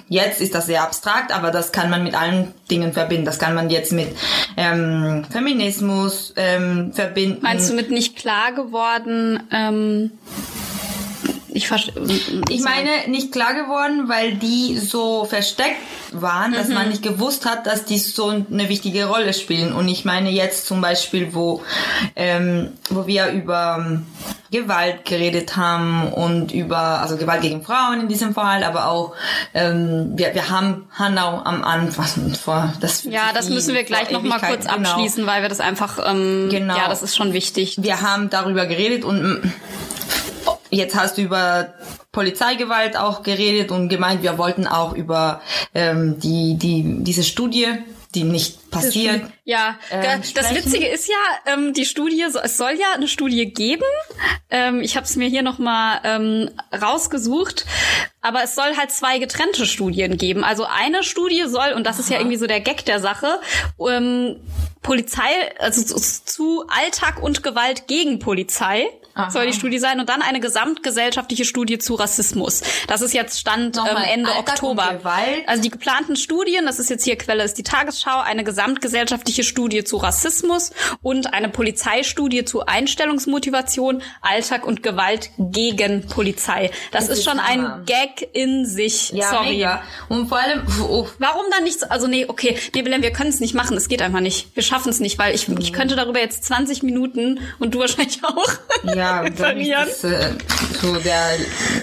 jetzt ist das sehr abstrakt, aber das kann man mit allen Dingen verbinden. Das kann man jetzt mit ähm, Feminismus ähm, verbinden. Meinst du mit nicht klar geworden? Ähm, ich verstehe. Ich meine, nicht klar geworden, weil die so versteckt waren, dass man nicht gewusst hat, dass die so eine wichtige Rolle spielen. Und ich meine jetzt zum Beispiel, wo, ähm, wo wir über ähm, Gewalt geredet haben und über, also Gewalt gegen Frauen in diesem Fall, aber auch, ähm, wir, wir haben Hanau am Anfang vor, das Ja, das müssen wir gleich noch mal kurz genau. abschließen, weil wir das einfach, ähm, Genau. ja, das ist schon wichtig. Wir haben darüber geredet und mm, jetzt hast du über Polizeigewalt auch geredet und gemeint, wir wollten auch über ähm, die, die, diese Studie, die nicht passiert. Ja, ähm, da- das sprechen. Witzige ist ja, ähm, die Studie, es soll ja eine Studie geben. Ähm, ich habe es mir hier nochmal ähm, rausgesucht. Aber es soll halt zwei getrennte Studien geben. Also eine Studie soll, und das ist ja irgendwie so der Gag der Sache, ähm, Polizei, also zu, zu Alltag und Gewalt gegen Polizei Aha. soll die Studie sein und dann eine gesamtgesellschaftliche Studie zu Rassismus. Das ist jetzt Stand ähm, Ende Alltag Oktober. Also die geplanten Studien, das ist jetzt hier Quelle, ist die Tagesschau, eine gesamtgesellschaftliche Studie zu Rassismus und eine Polizeistudie zu Einstellungsmotivation, Alltag und Gewalt gegen Polizei. Das, Das ist ist schon Hammer. ein Gag in sich. Ja, Sorry. mega. Und vor allem, oh, Warum dann nicht? so- Also nee, okay, nee, Belen, wir können es nicht machen. Es geht einfach nicht. Wir schaffen es nicht, weil ich, ich könnte darüber jetzt 20 Minuten und du wahrscheinlich auch ja, dann referieren. ist das äh, so der,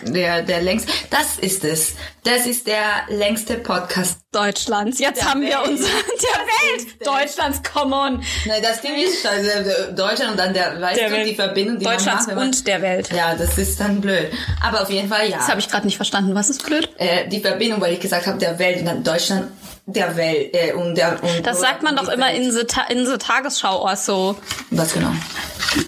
der, der längste, das ist es. Das ist der längste Podcast. Deutschlands. Jetzt Der haben wir Welt. unser der Welt. Deutschlands, come on. Nein, das Ding ist, also Deutschland und dann der, weißt Der du, Welt. die Verbindung, die Deutschlands man macht. man- und der Welt. Ja, das ist dann blöd. Aber auf jeden Fall, ja. Das habe ich gerade nicht verstanden. Was ist blöd? äh, die Verbindung, weil ich gesagt habe, der Welt und dann Deutschland, der Welt äh, und der und Das sagt man doch immer Welt. in the, Ta in the Tagesschau auch so. Was genau?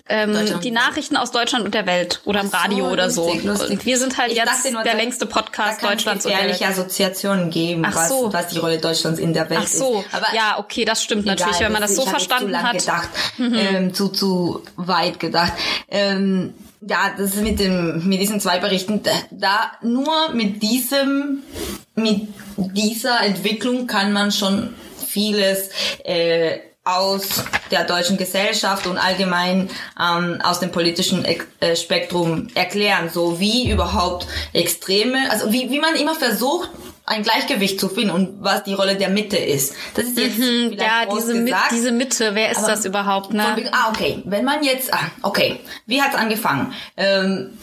Ähm, die Nachrichten aus Deutschland und der Welt oder im Ach so, Radio oder so. lustig, lustig. Und wir sind halt Ich jetzt nur, der da- längste Podcast da Deutschlands und der Welt. Assoziationen geben, was, so. was die Rolle Deutschlands in der Welt Ach so, ist. Aber ja, okay, das stimmt natürlich, egal, wenn man das so hab jetzt verstanden zu hat. Mhm. gedacht, ähm, zu zu weit gedacht. Ähm, ja, das ist mit dem mit diesen zwei Berichten da, nur mit diesem mit dieser Entwicklung kann man schon vieles äh, aus der deutschen Gesellschaft und allgemein ähm, aus dem politischen äh, Spektrum erklären, so wie überhaupt Extreme, also wie, wie man immer versucht, ein Gleichgewicht zu finden und was die Rolle der Mitte ist. Das ist jetzt Mhm, Ja, diese, Mi diese Mitte, wer ist das überhaupt, von ne? wegen- ah, okay. Wenn man jetzt, ah, okay. Wie hat's angefangen? Ähm,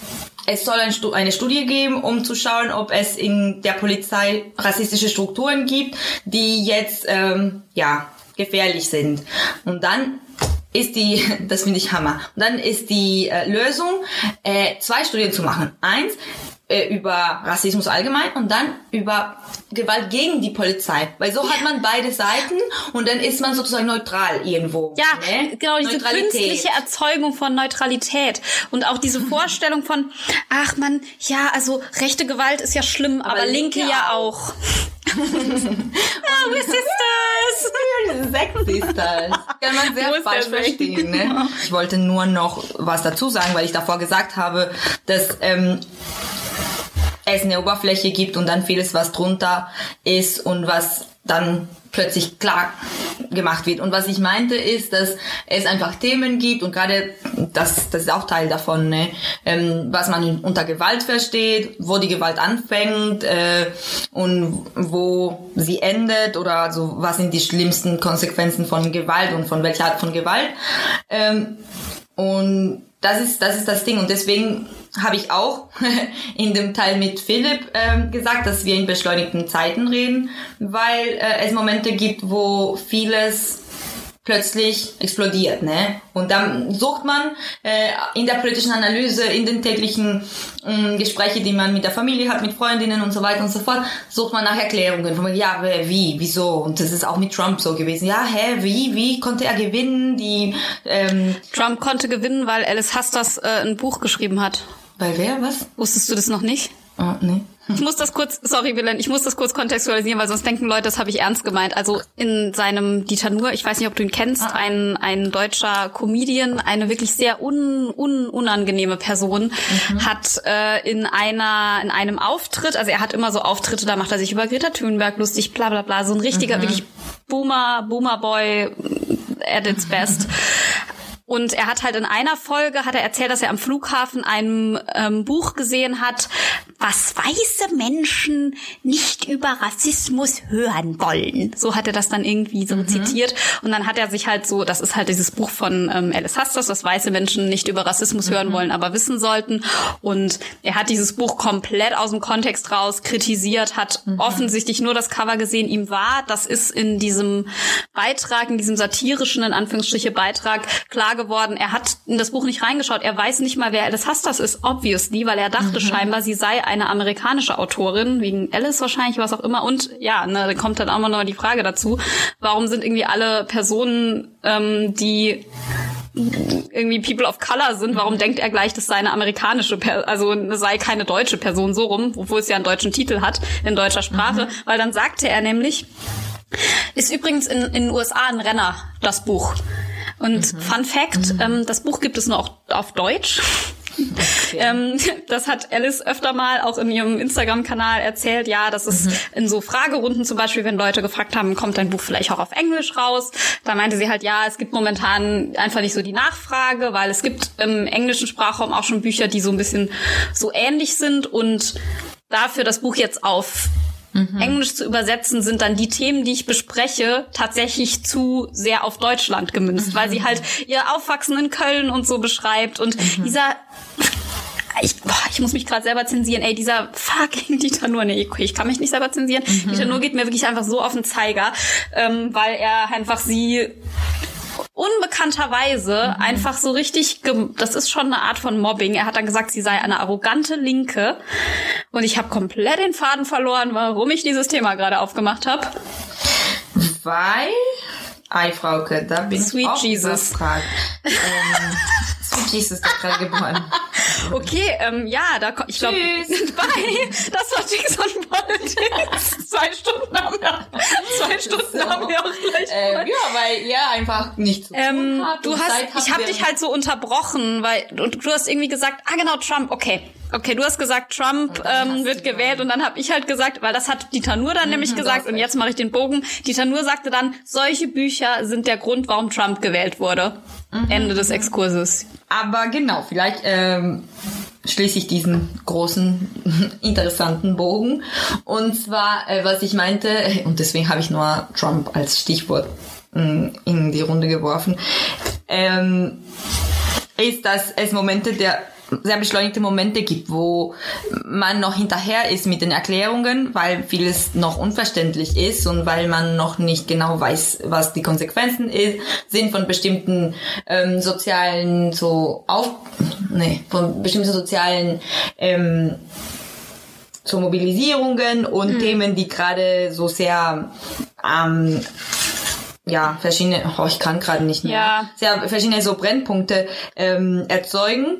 es soll ein eine Studie geben, um zu schauen, ob es in der Polizei rassistische Strukturen gibt, die jetzt, ähm, ja, gefährlich sind. Und dann ist die, das finde ich Hammer. Und dann ist die äh, Lösung, äh, zwei Studien zu machen. Eins, äh, über Rassismus allgemein und dann über Gewalt gegen die Polizei. Weil so hat man beide Seiten und dann ist man sozusagen neutral irgendwo. Ja, ne? genau, diese künstliche Erzeugung von Neutralität und auch diese Vorstellung von, ach man, ja, also rechte Gewalt ist ja schlimm, aber, linke, linke ja auch. ah, we're sisters! Sexisters. Kann man sehr falsch verstehen. Ne? Ich wollte nur noch was dazu sagen, weil ich davor gesagt habe, dass ähm, es eine Oberfläche gibt und dann vieles, was drunter ist und was dann plötzlich klar gemacht wird. Und was ich meinte ist, dass es einfach Themen gibt und gerade das, das ist auch Teil davon, ne? ähm, was man unter Gewalt versteht, wo die Gewalt anfängt äh, und wo sie endet oder also was sind die schlimmsten Konsequenzen von Gewalt und von welcher Art von Gewalt. Ähm, und das ist, das ist das Ding. Und deswegen habe ich auch in dem Teil mit Philipp ähm, gesagt, dass wir in beschleunigten Zeiten reden, weil äh, es Momente gibt, wo vieles plötzlich explodiert, ne? Und dann sucht man äh, in der politischen Analyse, in den täglichen ähm, Gespräche, die man mit der Familie hat, mit Freundinnen und so weiter und so fort, sucht man nach Erklärungen. Von, ja, wie, wieso? Und das ist auch mit Trump so gewesen. Ja, hä, wie, wie konnte er gewinnen? Die, ähm, Trump konnte gewinnen, weil Alice Hasters äh, ein Buch geschrieben hat. bei wer, was? Wusstest du das noch nicht? Oh, nee. Ich muss das kurz, sorry, Willen, ich muss das kurz kontextualisieren, weil sonst denken Leute, das habe ich ernst gemeint. Also in seinem Dieter Nuhr, ich weiß nicht, ob du ihn kennst, ah. ein, ein deutscher Comedian, eine wirklich sehr un, un, unangenehme Person, mhm. hat äh, in einer, in einem Auftritt, also er hat immer so Auftritte, da macht er sich über Greta Thunberg lustig, bla bla bla, so ein richtiger, mhm. wirklich Boomer, Boomer Boy at its best. Und er hat halt in einer Folge, hat er erzählt, dass er am Flughafen ein ähm, Buch gesehen hat, was weiße Menschen nicht über Rassismus hören wollen. So hat er das dann irgendwie so mhm. zitiert. Und dann hat er sich halt so, das ist halt dieses Buch von ähm, Alice Hastas, was weiße Menschen nicht über Rassismus mhm. hören wollen, aber wissen sollten. Und er hat dieses Buch komplett aus dem Kontext raus kritisiert, hat mhm. offensichtlich nur das Cover gesehen. Ihm war, das ist in diesem Beitrag, in diesem satirischen, in Anführungsstriche Beitrag, klar geworden, er hat in das Buch nicht reingeschaut. Er weiß nicht mal, wer Alice Hastas ist, obviously, weil er dachte mhm. scheinbar, sie sei eine amerikanische Autorin, wegen Alice wahrscheinlich, was auch immer. Und ja, ne, da kommt dann auch mal noch die Frage dazu, warum sind irgendwie alle Personen, ähm, die irgendwie People of Color sind, warum denkt er gleich, das sei eine amerikanische, per also sei keine deutsche Person so rum, obwohl es ja einen deutschen Titel hat, in deutscher Sprache, mhm. weil dann sagte er nämlich, ist übrigens in, in den USA ein Renner, das Buch. Und mhm. Fun Fact, mhm. ähm, das Buch gibt es nur auch auf Deutsch. Okay. ähm, das hat Alice öfter mal auch in ihrem Instagram-Kanal erzählt. Ja, das ist mhm. in so Fragerunden zum Beispiel, wenn Leute gefragt haben, kommt dein Buch vielleicht auch auf Englisch raus? Da meinte sie halt, ja, es gibt momentan einfach nicht so die Nachfrage, weil es gibt im englischen Sprachraum auch schon Bücher, die so ein bisschen so ähnlich sind und dafür das Buch jetzt auf mhm. Englisch zu übersetzen, sind dann die Themen, die ich bespreche, tatsächlich zu sehr auf Deutschland gemünzt, mhm. weil sie halt ihr Aufwachsen in Köln und so beschreibt und mhm. dieser ich, boah, ich muss mich gerade selber zensieren. Ey, dieser fucking Dieter Nur, nee, ich kann mich nicht selber zensieren. Mhm. Dieter Nur geht mir wirklich einfach so auf den Zeiger, ähm, weil er einfach sie unbekannterweise mhm. einfach so richtig, das ist schon eine Art von Mobbing. Er hat dann gesagt, sie sei eine arrogante Linke. Und ich habe komplett den Faden verloren, warum ich dieses Thema gerade aufgemacht habe. Weil, ei Frauke, da bin Sweet ich auch Jesus. ähm, Jesus ist gerade geboren. Okay, ähm, ja, da ich glaube, bye. Das war Jinx und Politics. zwei Stunden haben wir, zwei Stunden so. haben wir auch gleich. Ähm, ja, weil ihr einfach nicht zu tun ähm, habt. Du hast, ich habe dich halt so unterbrochen, weil und du hast irgendwie gesagt, ah genau Trump, okay. Okay, du hast gesagt, Trump ähm, wird gewählt und dann habe ich halt gesagt, weil das hat Dieter Nur dann mhm, nämlich gesagt und jetzt mache ich den Bogen. Dieter Nur sagte dann, solche Bücher sind der Grund, warum Trump gewählt wurde. Mhm. Ende des Exkurses. Aber genau, vielleicht ähm, schließe ich diesen großen, interessanten Bogen. Und zwar, äh, was ich meinte, und deswegen habe ich nur Trump als Stichwort äh, in die Runde geworfen, ähm, ist, dass es Momente der sehr beschleunigte Momente gibt, wo man noch hinterher ist mit den Erklärungen, weil vieles noch unverständlich ist und weil man noch nicht genau weiß, was die Konsequenzen ist, sind von bestimmten ähm, sozialen so auf nee, von bestimmten sozialen ähm, so Mobilisierungen und mhm. Themen, die gerade so sehr ähm, ja, verschiedene, oh, ich kann gerade nicht mehr, ja. sehr verschiedene so Brennpunkte ähm, erzeugen.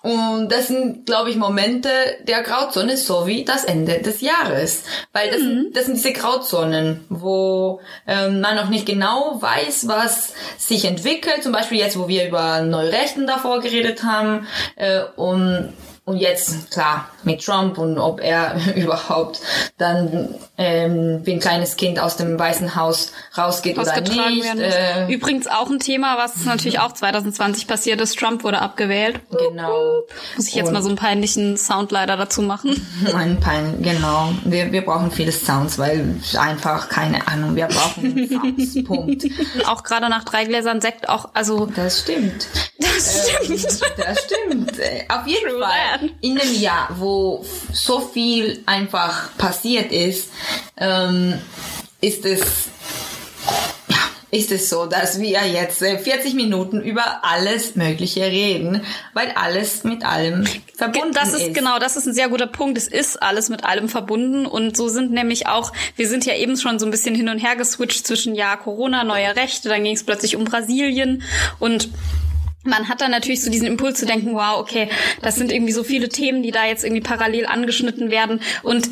Und das sind, glaube ich, Momente der Grauzone, so wie das Ende des Jahres. Weil das, mhm. das sind diese Grauzonen, wo ähm, man noch nicht genau weiß, was sich entwickelt. Zum Beispiel jetzt, wo wir über Neurechten davor geredet haben. Äh, und und jetzt, klar, mit Trump und ob er überhaupt dann ähm, wie ein kleines Kind aus dem Weißen Haus rausgeht oder nicht. Äh, Übrigens auch ein Thema, was natürlich auch 2020 passiert ist. Trump wurde abgewählt. Genau. Muss ich jetzt und mal so einen peinlichen Sound leider dazu machen. Ein pein, genau. Wir, wir brauchen viele Sounds, weil einfach, keine Ahnung, wir brauchen Sounds. Punkt. Auch gerade nach drei Gläsern Sekt auch, also. Das stimmt. Das stimmt. Ähm, das stimmt. Äh, auf jeden Fall in einem Jahr, wo so viel einfach passiert ist, ähm, ist es ist es so, dass wir jetzt 40 äh, Minuten über alles Mögliche reden, weil alles mit allem verbunden das ist. Genau, das ist ein sehr guter Punkt. Es ist alles mit allem verbunden und so sind nämlich auch, wir sind ja eben schon so ein bisschen hin und her geswitcht zwischen ja Corona, neue Rechte, dann ging es plötzlich um Brasilien und man hat dann natürlich so diesen Impuls zu denken, wow, okay, das sind irgendwie so viele Themen, die da jetzt irgendwie parallel angeschnitten werden. Und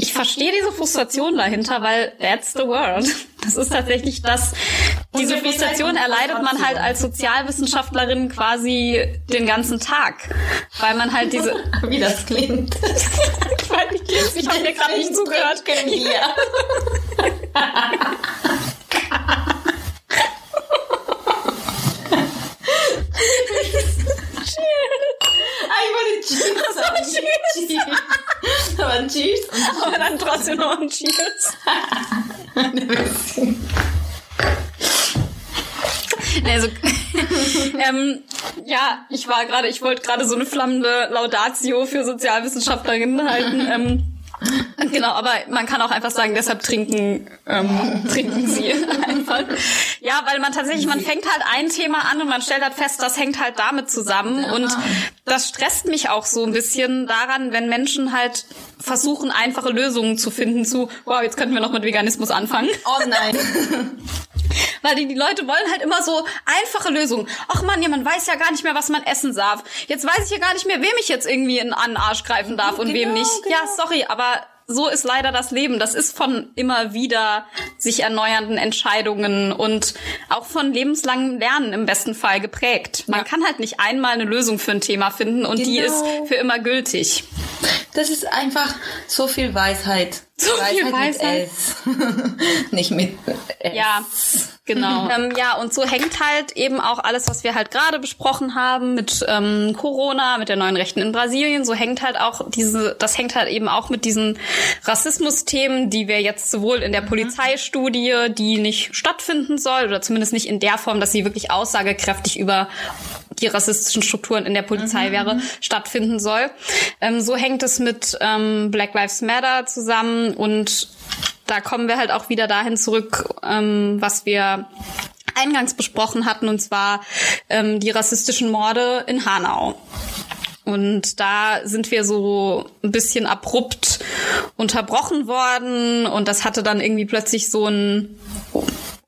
ich verstehe diese Frustration dahinter, weil that's the world. Das ist tatsächlich das, diese Frustration erleidet man halt als Sozialwissenschaftlerin quasi den ganzen Tag. Weil man halt diese. Wie das klingt. ich weiß nicht, ich habe mir gerade nicht zugehört. Ich wollte Cheers sagen. Cheers. Aber Cheers Aber dann trotzdem noch ein Cheers. Also, ähm, ja, ich war gerade, ich wollte gerade so eine flammende Laudatio für Sozialwissenschaftlerinnen halten. Ähm, Genau, aber man kann auch einfach sagen, deshalb trinken, ähm, trinken sie einfach. Ja, weil man tatsächlich, man fängt halt ein Thema an und man stellt halt fest, das hängt halt damit zusammen. Und das stresst mich auch so ein bisschen daran, wenn Menschen halt versuchen, einfache Lösungen zu finden zu, wow, jetzt könnten wir noch mit Veganismus anfangen. Oh nein. Weil die, die Leute wollen halt immer so einfache Lösungen. Ach man, ja, man weiß ja gar nicht mehr, was man essen darf. Jetzt weiß ich ja gar nicht mehr, wem ich jetzt irgendwie in den Arsch greifen darf und Genau, wem nicht. genau. Ja, sorry, aber so ist leider das Leben. Das ist von immer wieder sich erneuernden Entscheidungen und auch von lebenslangem Lernen im besten Fall geprägt. Man kann halt nicht einmal eine Lösung für ein Thema finden und die ist Genau. für immer gültig. Das ist einfach so viel Weisheit. So viel Mit Weisheit. S. Nicht mit S. Ja, genau. ähm, ja, und so hängt halt eben auch alles, was wir halt gerade besprochen haben mit ähm, Corona, mit der neuen Rechten in Brasilien, so hängt halt auch diese, das hängt halt eben auch mit diesen Rassismusthemen, die wir jetzt sowohl in der Polizeistudie, die nicht stattfinden soll, oder zumindest nicht in der Form, dass sie wirklich aussagekräftig über die rassistischen Strukturen in der Polizei wäre, stattfinden soll. Ähm, so hängt es mit ähm, Black Lives Matter zusammen und da kommen wir halt auch wieder dahin zurück, ähm, was wir eingangs besprochen hatten, und zwar ähm, die rassistischen Morde in Hanau. Und da sind wir so ein bisschen abrupt unterbrochen worden und das hatte dann irgendwie plötzlich so einen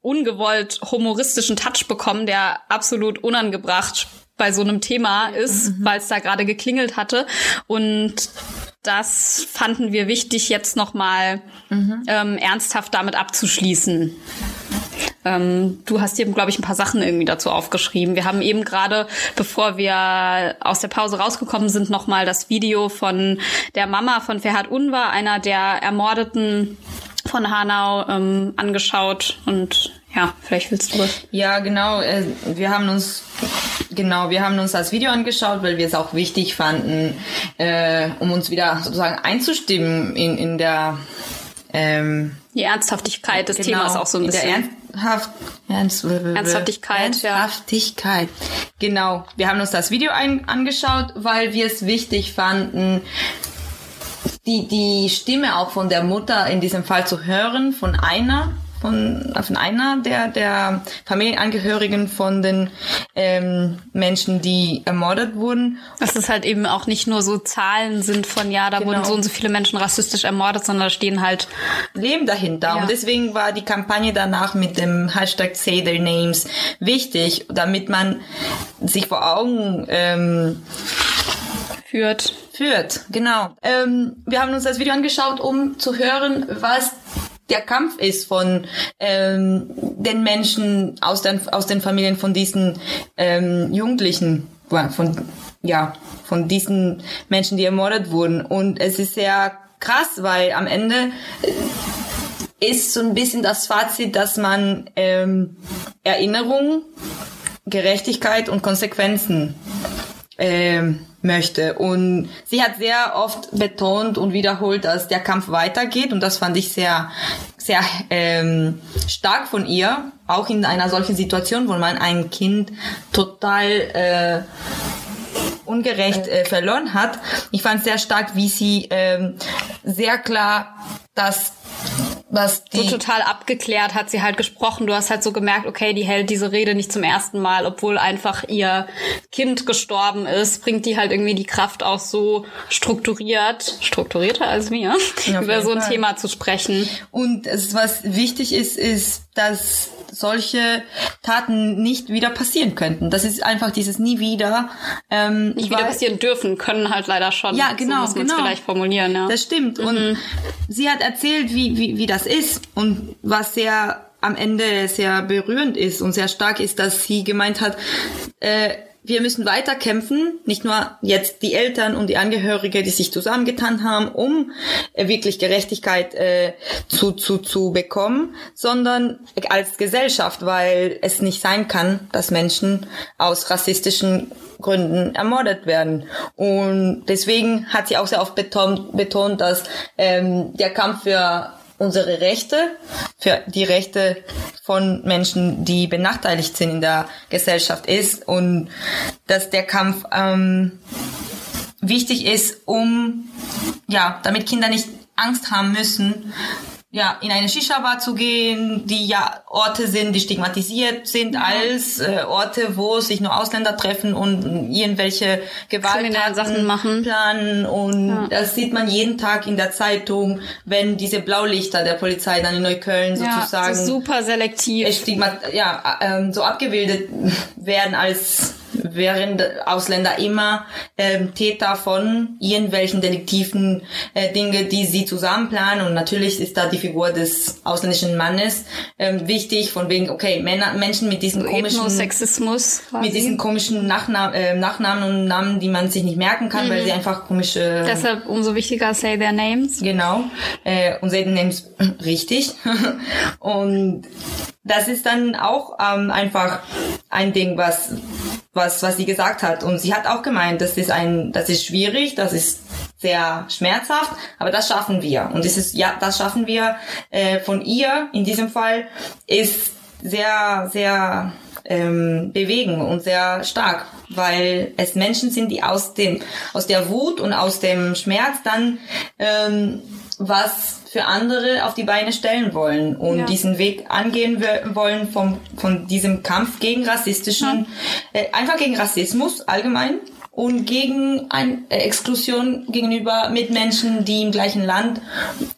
ungewollt humoristischen Touch bekommen, der absolut unangebracht bei so einem Thema ist, weil es da gerade geklingelt hatte. Und das fanden wir wichtig, jetzt nochmal ähm, ernsthaft damit abzuschließen. Ähm, du hast eben, glaube ich, ein paar Sachen irgendwie dazu aufgeschrieben. Wir haben eben gerade, bevor wir aus der Pause rausgekommen sind, nochmal das Video von der Mama von Ferhat Unvar, einer der Ermordeten von Hanau, ähm, angeschaut. Und ja, vielleicht willst du das. Ja, genau. äh, Wir haben uns genau, wir haben uns das Video angeschaut, weil wir es auch wichtig fanden, äh, um uns wieder sozusagen einzustimmen in in der ähm, Die Ernsthaftigkeit des genau, Themas auch so ein in der bisschen. Ernsthaft, Ernst, Ernsthaftigkeit, ja. Ernsthaftigkeit. Genau. Wir haben uns das Video ein, angeschaut, weil wir es wichtig fanden, die, die Stimme auch von der Mutter in diesem Fall zu hören, von einer, von, von einer der, der Familienangehörigen von den ähm, Menschen, die ermordet wurden. Dass es halt eben auch nicht nur so Zahlen sind von, ja, da Genau. wurden so und so viele Menschen rassistisch ermordet, sondern da stehen halt Leben dahinter. Ja. Und deswegen war die Kampagne danach mit dem Hashtag Say Their Names wichtig, damit man sich vor Augen ähm, führt. führt. Genau. Ähm, wir haben uns das Video angeschaut, um zu hören, was der Kampf ist von ähm, den Menschen aus den, aus den Familien von diesen ähm, Jugendlichen, von ja, von diesen Menschen, die ermordet wurden. Und es ist sehr krass, weil am Ende ist so ein bisschen das Fazit, dass man ähm, Erinnerung, Gerechtigkeit und Konsequenzen ähm, möchte. Und sie hat sehr oft betont und wiederholt, dass der Kampf weitergeht. Und das fand ich sehr, sehr ähm, stark von ihr. Auch in einer solchen Situation, wo man ein Kind total äh, ungerecht äh, verloren hat. Ich fand sehr stark, wie sie ähm, sehr klar das was So die total abgeklärt hat sie halt gesprochen. Du hast halt so gemerkt, okay, die hält diese Rede nicht zum ersten Mal, obwohl einfach ihr Kind gestorben ist, bringt die halt irgendwie die Kraft auch so strukturiert, strukturierter als wir, Ja, über so ein Fall. Thema zu sprechen. Und es, was wichtig ist, ist, dass solche Taten nicht wieder passieren könnten. Das ist einfach dieses nie wieder. Ähm, nicht wieder passieren dürfen, können halt leider schon. Ja, genau, so muss genau. vielleicht formulieren. Ja. Das stimmt. Mhm. Und sie hat erzählt, wie, wie, wie das ist und was sehr am Ende sehr berührend ist und sehr stark ist, dass sie gemeint hat, äh, wir müssen weiter kämpfen, nicht nur jetzt die Eltern und die Angehörige, die sich zusammengetan haben, um äh, wirklich Gerechtigkeit äh, zu, zu, zu bekommen, sondern als Gesellschaft, weil es nicht sein kann, dass Menschen aus rassistischen Gründen ermordet werden. Und deswegen hat sie auch sehr oft betont, betont dass ähm, der Kampf für unsere Rechte, für die Rechte von Menschen, die benachteiligt sind in der Gesellschaft ist und dass der Kampf ähm, wichtig ist, um ja, damit Kinder nicht Angst haben müssen, ja, in eine Shisha-Bar zu gehen, die ja Orte sind, die stigmatisiert sind ja. als äh, Orte, wo sich nur Ausländer treffen und irgendwelche Gewalttaten machen. planen. Und ja. das sieht man jeden Tag in der Zeitung, wenn diese Blaulichter der Polizei dann in Neukölln sozusagen ja, super selektiv stigmat ja, äh, so abgebildet werden als wären Ausländer immer ähm, Täter von irgendwelchen deliktiven äh, Dinge, die sie zusammenplanen. Und natürlich ist da die Figur des ausländischen Mannes ähm, wichtig, von wegen, okay, Männer, Menschen mit diesen komischen Sexismus mit diesen komischen Nachnamen, äh, Nachnamen und Namen, die man sich nicht merken kann, mhm. weil sie einfach komische. Deshalb umso wichtiger say their names. Genau. Äh, und say their names richtig. und das ist dann auch ähm, einfach ein Ding, was was, was sie gesagt hat. Und sie hat auch gemeint, das ist ein, das ist schwierig, das ist sehr schmerzhaft, aber das schaffen wir. Und dieses, ja, das schaffen wir äh, von ihr in diesem Fall ist sehr, sehr ähm, bewegen und sehr stark, weil es Menschen sind, die aus dem, aus der Wut und aus dem Schmerz dann ähm, was für andere auf die Beine stellen wollen und ja. diesen Weg angehen wollen vom, von diesem Kampf gegen rassistischen, ja. äh, einfach gegen Rassismus allgemein und gegen eine Exklusion gegenüber Mitmenschen, die im gleichen Land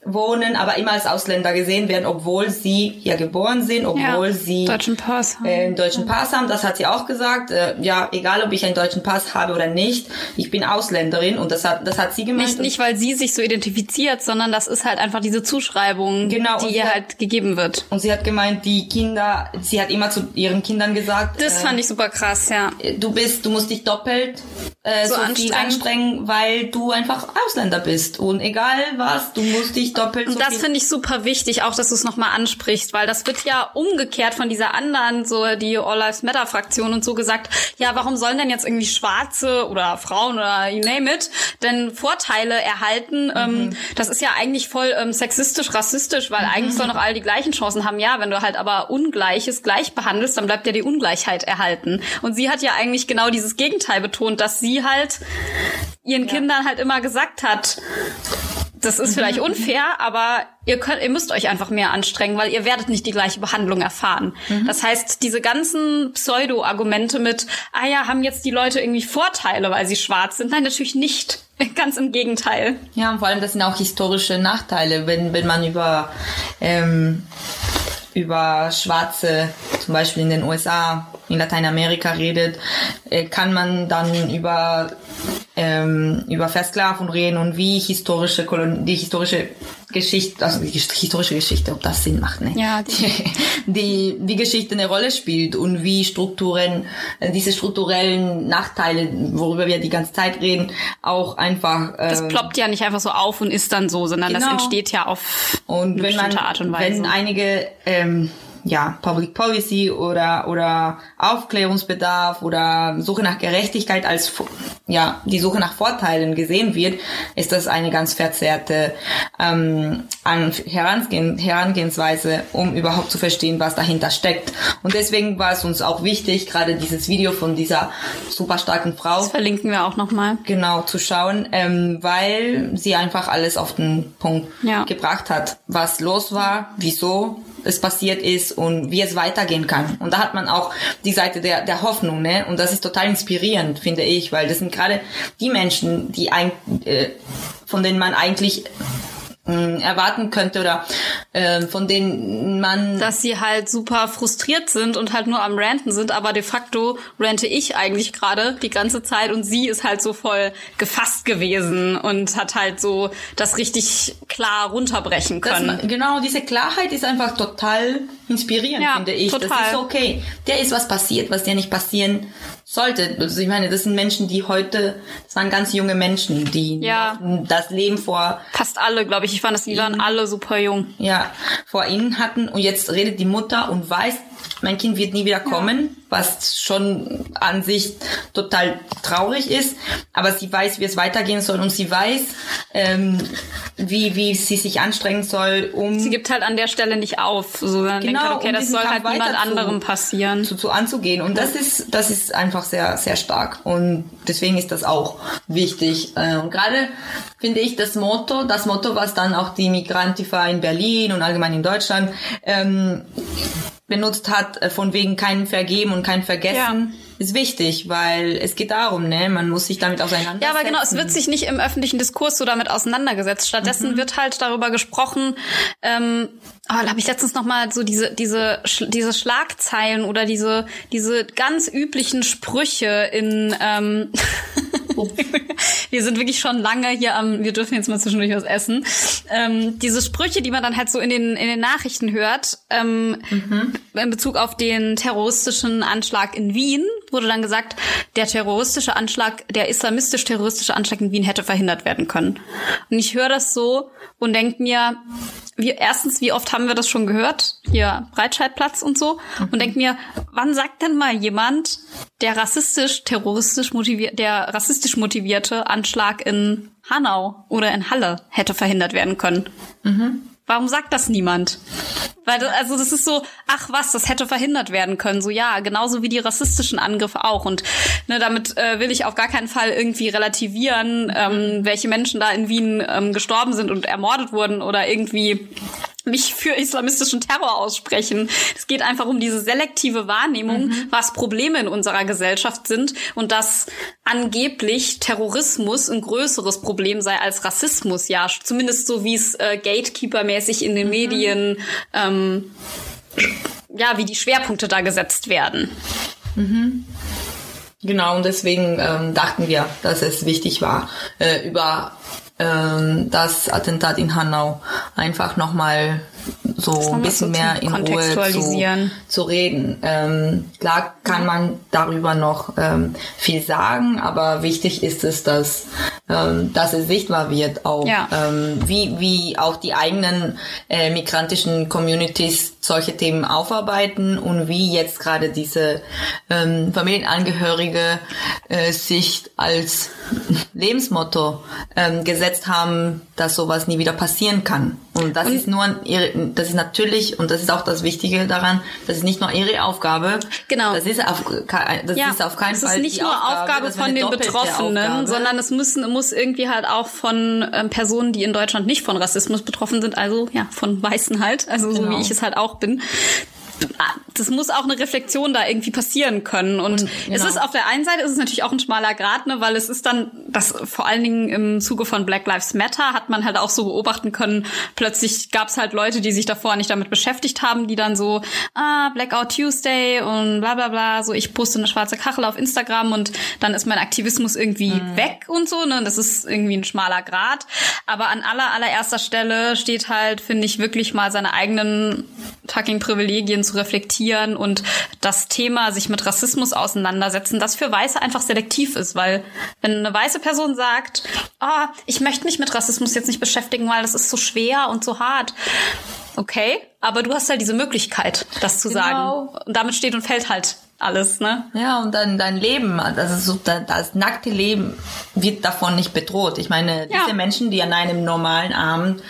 wohnen, aber immer als Ausländer gesehen werden, obwohl sie hier geboren sind, obwohl ja, sie deutschen Pass haben. Äh, einen deutschen Pass haben. Das hat sie auch gesagt. Äh, ja, egal ob ich einen deutschen Pass habe oder nicht, ich bin Ausländerin und das hat das hat sie gemeint. Nicht, nicht weil sie sich so identifiziert, sondern das ist halt einfach diese Zuschreibung, genau, die ihr hat, halt gegeben wird. Und sie hat gemeint, die Kinder, sie hat immer zu ihren Kindern gesagt. Das äh, fand ich super krass, ja. Du bist, du musst dich doppelt äh, so, so viel anstrengen, weil du einfach Ausländer bist. Und egal was, du musst dich doppelt Und so das finde ich super wichtig, auch dass du es nochmal ansprichst, weil das wird ja umgekehrt von dieser anderen, so die All Lives Matter Fraktion und so gesagt, ja, warum sollen denn jetzt irgendwie Schwarze oder Frauen oder you name it denn Vorteile erhalten? Mhm. Ähm, das ist ja eigentlich voll ähm, sexistisch, rassistisch, weil mhm. eigentlich sollen doch alle die gleichen Chancen haben. Ja, wenn du halt aber Ungleiches gleich behandelst, dann bleibt ja die Ungleichheit erhalten. Und sie hat ja eigentlich genau dieses Gegenteil betont, dass sie halt ihren ja. Kindern halt immer gesagt hat, das ist vielleicht mhm. unfair, aber ihr könnt, ihr müsst euch einfach mehr anstrengen, weil ihr werdet nicht die gleiche Behandlung erfahren. Mhm. Das heißt, diese ganzen Pseudo-Argumente mit, ah ja, haben jetzt die Leute irgendwie Vorteile, weil sie schwarz sind? Nein, natürlich nicht. Ganz im Gegenteil. Ja, und vor allem, das sind auch historische Nachteile, wenn, wenn man über, ähm, über Schwarze, zum Beispiel in den USA, in Lateinamerika redet, äh, kann man dann über ähm, über Versklavung reden und wie historische Kolon die historische Geschichte, also die historische Geschichte, ob das Sinn macht, ne? Ja. Die, die, die Geschichte eine Rolle spielt und wie Strukturen, äh, diese strukturellen Nachteile, worüber wir die ganze Zeit reden, auch einfach. Ähm, das ploppt ja nicht einfach so auf und ist dann so, sondern genau. das entsteht ja auf und eine bestimmte man, Art und Weise. Wenn einige ähm, ja, Public Policy oder, oder Aufklärungsbedarf oder Suche nach Gerechtigkeit als, ja, die Suche nach Vorteilen gesehen wird, ist das eine ganz verzerrte ähm, Herangehen, Herangehensweise, um überhaupt zu verstehen, was dahinter steckt. Und deswegen war es uns auch wichtig, gerade dieses Video von dieser super starken Frau. Das verlinken wir auch nochmal. Genau, zu schauen, ähm, weil sie einfach alles auf den Punkt ja. gebracht hat, was los war, wieso es passiert ist und wie es weitergehen kann. Und da hat man auch die Seite der, der Hoffnung, ne? Und das ist total inspirierend, finde ich, weil das sind gerade die Menschen, die ein, äh, von denen man eigentlich erwarten könnte oder äh, von denen man dass sie halt super frustriert sind und halt nur am Ranten sind, aber de facto rante ich eigentlich gerade die ganze Zeit und sie ist halt so voll gefasst gewesen und hat halt so das richtig klar runterbrechen können. Das, genau, diese Klarheit ist einfach total inspirierend, Ja, finde ich. total. Das ist okay. Der ist was passiert, was dir nicht passieren sollte. Also ich meine, das sind Menschen, die heute, das waren ganz junge Menschen, die Ja. das Leben vor Fast alle, glaube ich. Ich fand, dass die waren alle super jung. ja, vor ihnen hatten und jetzt redet die Mutter und weiß, mein Kind wird nie wieder kommen, was schon an sich total traurig ist, aber sie weiß, wie es weitergehen soll und sie weiß, ähm, wie, wie sie sich anstrengen soll, um Sie gibt halt an der Stelle nicht auf. So, dann denkt Genau, halt, okay, um das soll Kampf halt niemand zu- anderem passieren. zu, zu anzugehen. Und das ist, das ist einfach sehr, sehr stark. Und deswegen ist das auch wichtig. Äh, Und gerade finde ich das Motto, das Motto, was dann auch die Migrantifa in Berlin und allgemein in Deutschland ähm, benutzt hat, äh, von wegen kein Vergeben und kein Vergessen, ist wichtig, weil es geht darum, ne, man muss sich damit auseinandersetzen. Ja, aber genau, es wird sich nicht im öffentlichen Diskurs so damit auseinandergesetzt. Stattdessen wird halt darüber gesprochen, ähm, oh, da habe ich letztens noch mal so diese diese diese Schlagzeilen oder diese diese ganz üblichen Sprüche in ähm, wir sind wirklich schon lange hier am wir dürfen jetzt mal zwischendurch was essen ähm, diese Sprüche die man dann halt so in den in den Nachrichten hört ähm, in Bezug auf den terroristischen Anschlag in Wien wurde dann gesagt, der terroristische Anschlag, der islamistisch-terroristische Anschlag in Wien hätte verhindert werden können. Und ich höre das so und denke mir, wie, erstens, wie oft haben wir das schon gehört? Hier Breitscheidplatz und so. Und denke mir, wann sagt denn mal jemand, der rassistisch, terroristisch motiviert, der rassistisch motivierte Anschlag in Hanau oder in Halle hätte verhindert werden können? Warum sagt das niemand? Weil das, also das ist so, ach was, das hätte verhindert werden können. So ja, genauso wie die rassistischen Angriffe auch. Und ne, damit äh, will ich auf gar keinen Fall irgendwie relativieren, ähm, welche Menschen da in Wien ähm, gestorben sind und ermordet wurden oder irgendwie mich für islamistischen Terror aussprechen. Es geht einfach um diese selektive Wahrnehmung, was Probleme in unserer Gesellschaft sind und dass angeblich Terrorismus ein größeres Problem sei als Rassismus. Ja, zumindest so wie es äh, Gatekeeper-mäßig in den Medien, ähm, ja, wie die Schwerpunkte da gesetzt werden. Genau, und deswegen ähm, dachten wir, dass es wichtig war, äh, über das Attentat in Hanau einfach nochmal so ein bisschen so mehr in Ruhe zu, zu reden. Ähm, klar kann man darüber noch ähm, viel sagen, aber wichtig ist es, dass, ähm, dass es sichtbar wird, auch Ja. ähm, wie, wie auch die eigenen äh, migrantischen Communities solche Themen aufarbeiten und wie jetzt gerade diese ähm, Familienangehörige äh, sich als Lebensmotto ähm, gesetzt haben, dass sowas nie wieder passieren kann. Und das ist nur ihre, das ist natürlich und das ist auch das Wichtige daran, das ist nicht nur ihre Aufgabe. Genau. Das ist auf, das ist auf keinen Fall ist nicht nur Aufgabe, Aufgabe, das von den Betroffenen, Aufgabe. sondern es müssen, muss irgendwie halt auch von ähm, Personen, die in Deutschland nicht von Rassismus betroffen sind, also ja, von Weißen halt, also so Genau. wie ich es halt auch bin. Das muss auch eine Reflexion da irgendwie passieren können. Und, es genau. ist auf der einen Seite ist es natürlich auch ein schmaler Grad, ne, weil es ist dann, das vor allen Dingen im Zuge von Black Lives Matter hat man halt auch so beobachten können, plötzlich gab es halt Leute, die sich davor nicht damit beschäftigt haben, die dann so, ah, Blackout Tuesday und bla bla bla, so ich poste eine schwarze Kachel auf Instagram und dann ist mein Aktivismus irgendwie weg und so, ne? Das ist irgendwie ein schmaler Grad. Aber an aller, allererster Stelle steht halt, finde ich, wirklich mal seine eigenen fucking Privilegien zu reflektieren und das Thema sich mit Rassismus auseinandersetzen, das für Weiße einfach selektiv ist, weil wenn eine weiße Person sagt, ah, ich möchte mich mit Rassismus jetzt nicht beschäftigen, weil das ist so schwer und so hart. Okay, aber du hast halt diese Möglichkeit, das zu Genau. sagen. Und damit steht und fällt halt alles, ne? Ja, und dann dein Leben, also so, da- das nackte Leben wird davon nicht bedroht. Ich meine, Ja. diese Menschen, die an einem normalen Abend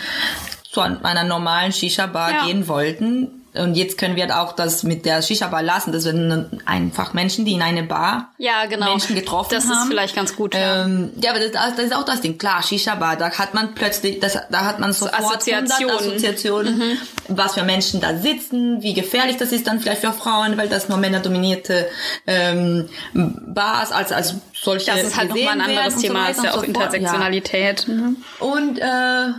zu einer normalen Shisha-Bar Ja. gehen wollten, und jetzt können wir auch das mit der Shisha-Bar lassen. Das sind einfach Menschen, die in eine Bar Ja, genau. Menschen getroffen das haben. ist vielleicht ganz gut. ja. Ähm, ja, aber das, das ist auch das Ding. Klar, Shisha-Bar, da hat man plötzlich, das, da hat man sofort Assoziationen. 100 Assoziationen, was für Menschen da sitzen, wie gefährlich das ist dann vielleicht für Frauen, weil das nur männerdominierte ähm, Bars als als solche das ist halt nochmal ein anderes so Thema, ist ja auch so. Intersektionalität. Mhm. Und äh,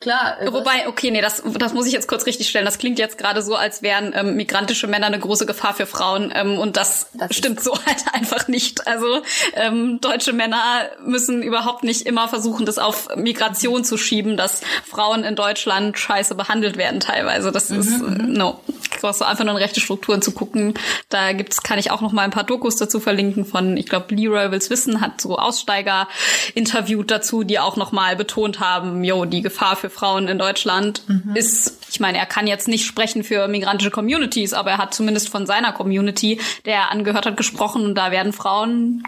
Klar. Äh, Wobei, okay, nee, das, das muss ich jetzt kurz richtig stellen. Das klingt jetzt gerade so, als wären ähm, migrantische Männer eine große Gefahr für Frauen. Ähm, und das, das stimmt so halt einfach nicht. Also ähm, deutsche Männer müssen überhaupt nicht immer versuchen, das auf Migration zu schieben, dass Frauen in Deutschland scheiße behandelt werden teilweise. Das mhm, ist äh, mhm. no. Brauchst du einfach nur in rechte Strukturen zu gucken. Da gibt's, kann ich auch noch mal ein paar Dokus dazu verlinken von, ich glaube, Leroy Wills Wissen hat so Aussteiger interviewt dazu, die auch noch mal betont haben, jo, die Gefahr für Frauen in Deutschland mhm. ist, ich meine, er kann jetzt nicht sprechen für migrantische Communities, aber er hat zumindest von seiner Community, der er angehört hat, gesprochen und da werden Frauen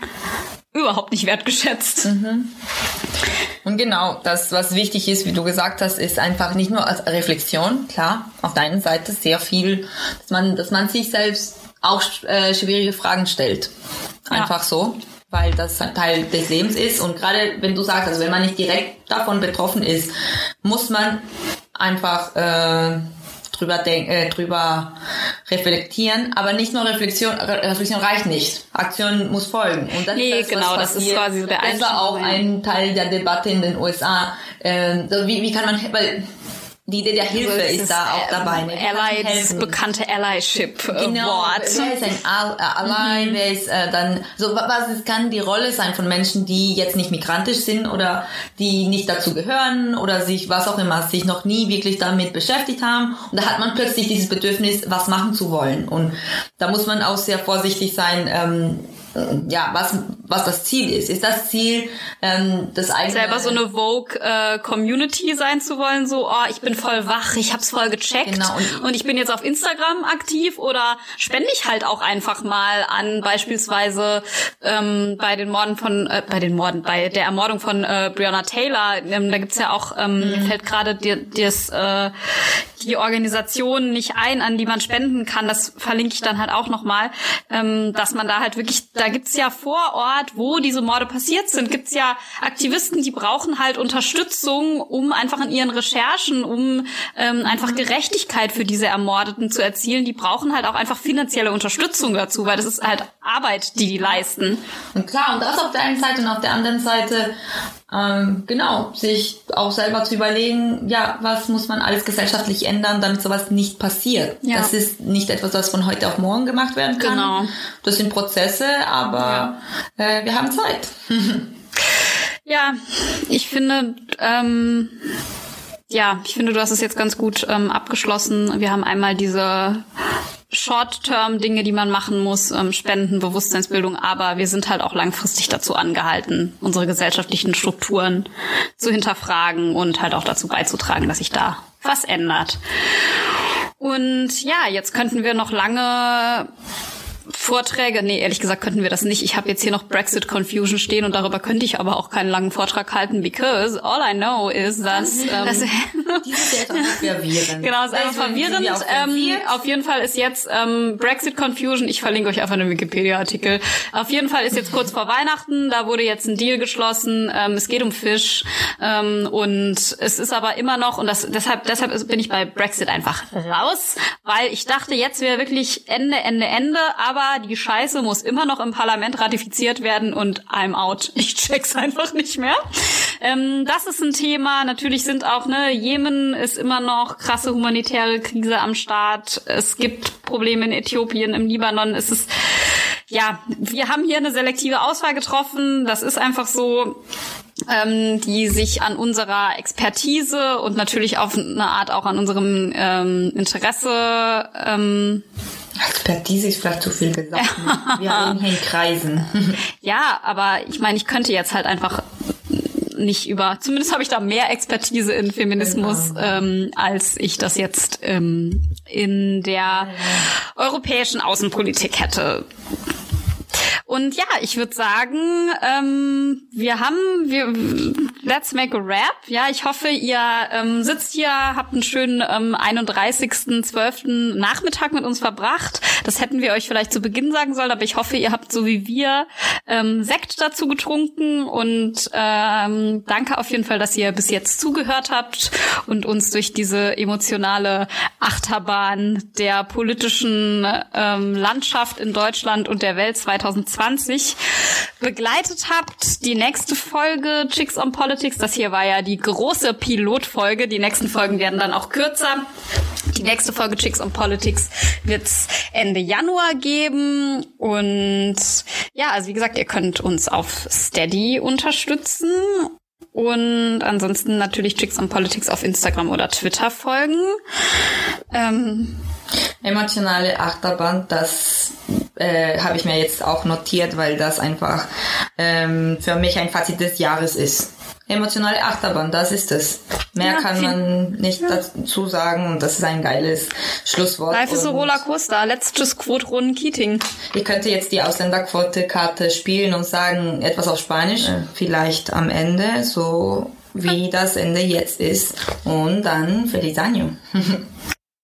überhaupt nicht wertgeschätzt. Mhm. Und genau, das, was wichtig ist, wie du gesagt hast, ist einfach nicht nur als Reflexion, klar, auf deiner Seite sehr viel, dass man, dass man sich selbst auch äh, schwierige Fragen stellt. Einfach ja. so weil das Teil des Lebens ist. Und gerade wenn du sagst, also wenn man nicht direkt davon betroffen ist, muss man einfach äh, drüber denken, äh, drüber reflektieren. Aber nicht nur Reflexion, Reflexion reicht nicht. Aktion muss folgen. Und das nee, ist das, genau, das ist quasi der Das war auch ein Teil der Debatte in den USA. Äh, wie, wie kann man, weil die Idee der Hilfe also ist, ist, da auch dabei. Ne? Ally, das bekannte Allyship-Wort. Äh, genau, wer ist ein Ally, mhm. wer ist äh, dann, so was ist, kann die Rolle sein von Menschen, die jetzt nicht migrantisch sind oder die nicht dazu gehören oder sich, was auch immer, sich noch nie wirklich damit beschäftigt haben. Und da hat man plötzlich dieses Bedürfnis, was machen zu wollen. Und da muss man auch sehr vorsichtig sein, ähm, ja, was, was das Ziel ist. Ist das Ziel, ähm, das eigene... Selber so eine Vogue-Community äh, sein zu wollen, so, oh, ich bin voll wach, ich hab's voll gecheckt genau, und, und ich bin jetzt auf Instagram aktiv oder spende ich halt auch einfach mal an beispielsweise ähm, bei den Morden von, äh, bei den Morden, bei der Ermordung von äh, Breonna Taylor, ähm, da gibt's ja auch, ähm, mhm. mir fällt gerade das, äh, die Organisation nicht ein, an die man spenden kann, das verlinke ich dann halt auch nochmal, ähm, dass man da halt wirklich da gibt's ja vor Ort, wo diese Morde passiert sind, gibt's ja Aktivisten, die brauchen halt Unterstützung, um einfach in ihren Recherchen, um ähm, einfach Gerechtigkeit für diese Ermordeten zu erzielen. Die brauchen halt auch einfach finanzielle Unterstützung dazu, weil das ist halt Arbeit, die die leisten. Und klar, und das auf der einen Seite und auf der anderen Seite ähm, genau, sich auch selber zu überlegen, ja, was muss man alles gesellschaftlich ändern, damit sowas nicht passiert. Ja. Das ist nicht etwas, was von heute auf morgen gemacht werden kann. Genau. Das sind Prozesse, aber ja. äh, wir haben Zeit. ja, ich finde, ähm, ja, ich finde, du hast es jetzt ganz gut ähm, abgeschlossen. Wir haben einmal diese Short-Term-Dinge, die man machen muss, ähm, Spenden, Bewusstseinsbildung, aber wir sind halt auch langfristig dazu angehalten, unsere gesellschaftlichen Strukturen zu hinterfragen und halt auch dazu beizutragen, dass sich da was ändert. Und ja, jetzt könnten wir noch lange Vorträge, nee, ehrlich gesagt könnten wir das nicht. Ich habe jetzt hier noch Brexit Confusion stehen und darüber könnte ich aber auch keinen langen Vortrag halten, because all I know is that ähm, das, ist verwirrend. Genau, ist einfach verwirrend. Ähm, auf jeden Fall ist jetzt ähm, Brexit Confusion. Ich verlinke euch einfach einen Wikipedia-Artikel. Auf jeden Fall ist jetzt kurz vor Weihnachten. Da wurde jetzt ein Deal geschlossen. Ähm, es geht um Fisch ähm, und es ist aber immer noch und das deshalb deshalb bin ich bei Brexit einfach raus, weil ich dachte, jetzt wäre wirklich Ende Ende Ende, aber die Scheiße muss immer noch im Parlament ratifiziert werden und I'm out. Ich check's einfach nicht mehr. Ähm, das ist ein Thema. Natürlich sind auch, ne, Jemen ist immer noch krasse humanitäre Krise am Start. Es gibt Probleme in Äthiopien, im Libanon ist es, ja, wir haben hier eine selektive Auswahl getroffen. Das ist einfach so ähm, die sich an unserer Expertise und natürlich auf eine Art auch an unserem ähm, Interesse ähm, Expertise ist vielleicht zu viel gesagt. Wir reden hier in Kreisen. ja, aber ich meine, ich könnte jetzt halt einfach nicht über, zumindest habe ich da mehr Expertise in Feminismus, genau. ähm, als ich das jetzt ähm, in der europäischen Außenpolitik hätte. Und ja, ich würde sagen, ähm, wir haben, wir, let's make a rap. Ja, ich hoffe, ihr ähm, sitzt hier, habt einen schönen ähm, 31.12. Nachmittag mit uns verbracht. Das hätten wir euch vielleicht zu Beginn sagen sollen, aber ich hoffe, ihr habt so wie wir ähm, Sekt dazu getrunken und ähm, danke auf jeden Fall, dass ihr bis jetzt zugehört habt und uns durch diese emotionale Achterbahn der politischen ähm, Landschaft in Deutschland und der Welt 2020 2023 begleitet habt. Die nächste Folge Chicks on Politics, das hier war ja die große Pilotfolge. Die nächsten Folgen werden dann auch kürzer. Die nächste Folge Chicks on Politics wird Ende Januar geben. Und ja, also wie gesagt, ihr könnt uns auf Steady unterstützen. Und ansonsten natürlich Chicks on Politics auf Instagram oder Twitter folgen. Ähm, Emotionale Achterbahn, das äh, habe ich mir jetzt auch notiert, weil das einfach ähm, für mich ein Fazit des Jahres ist. Emotionale Achterbahn, das ist es. Mehr ja, kann man nicht ja. dazu sagen und das ist ein geiles Schlusswort. Life ist a Rollercoaster, letztes Quote Keating. Ich könnte jetzt die Ausländerquote-Karte spielen und sagen etwas auf Spanisch, ja. vielleicht am Ende, so wie das Ende jetzt ist. Und dann Feliz Año.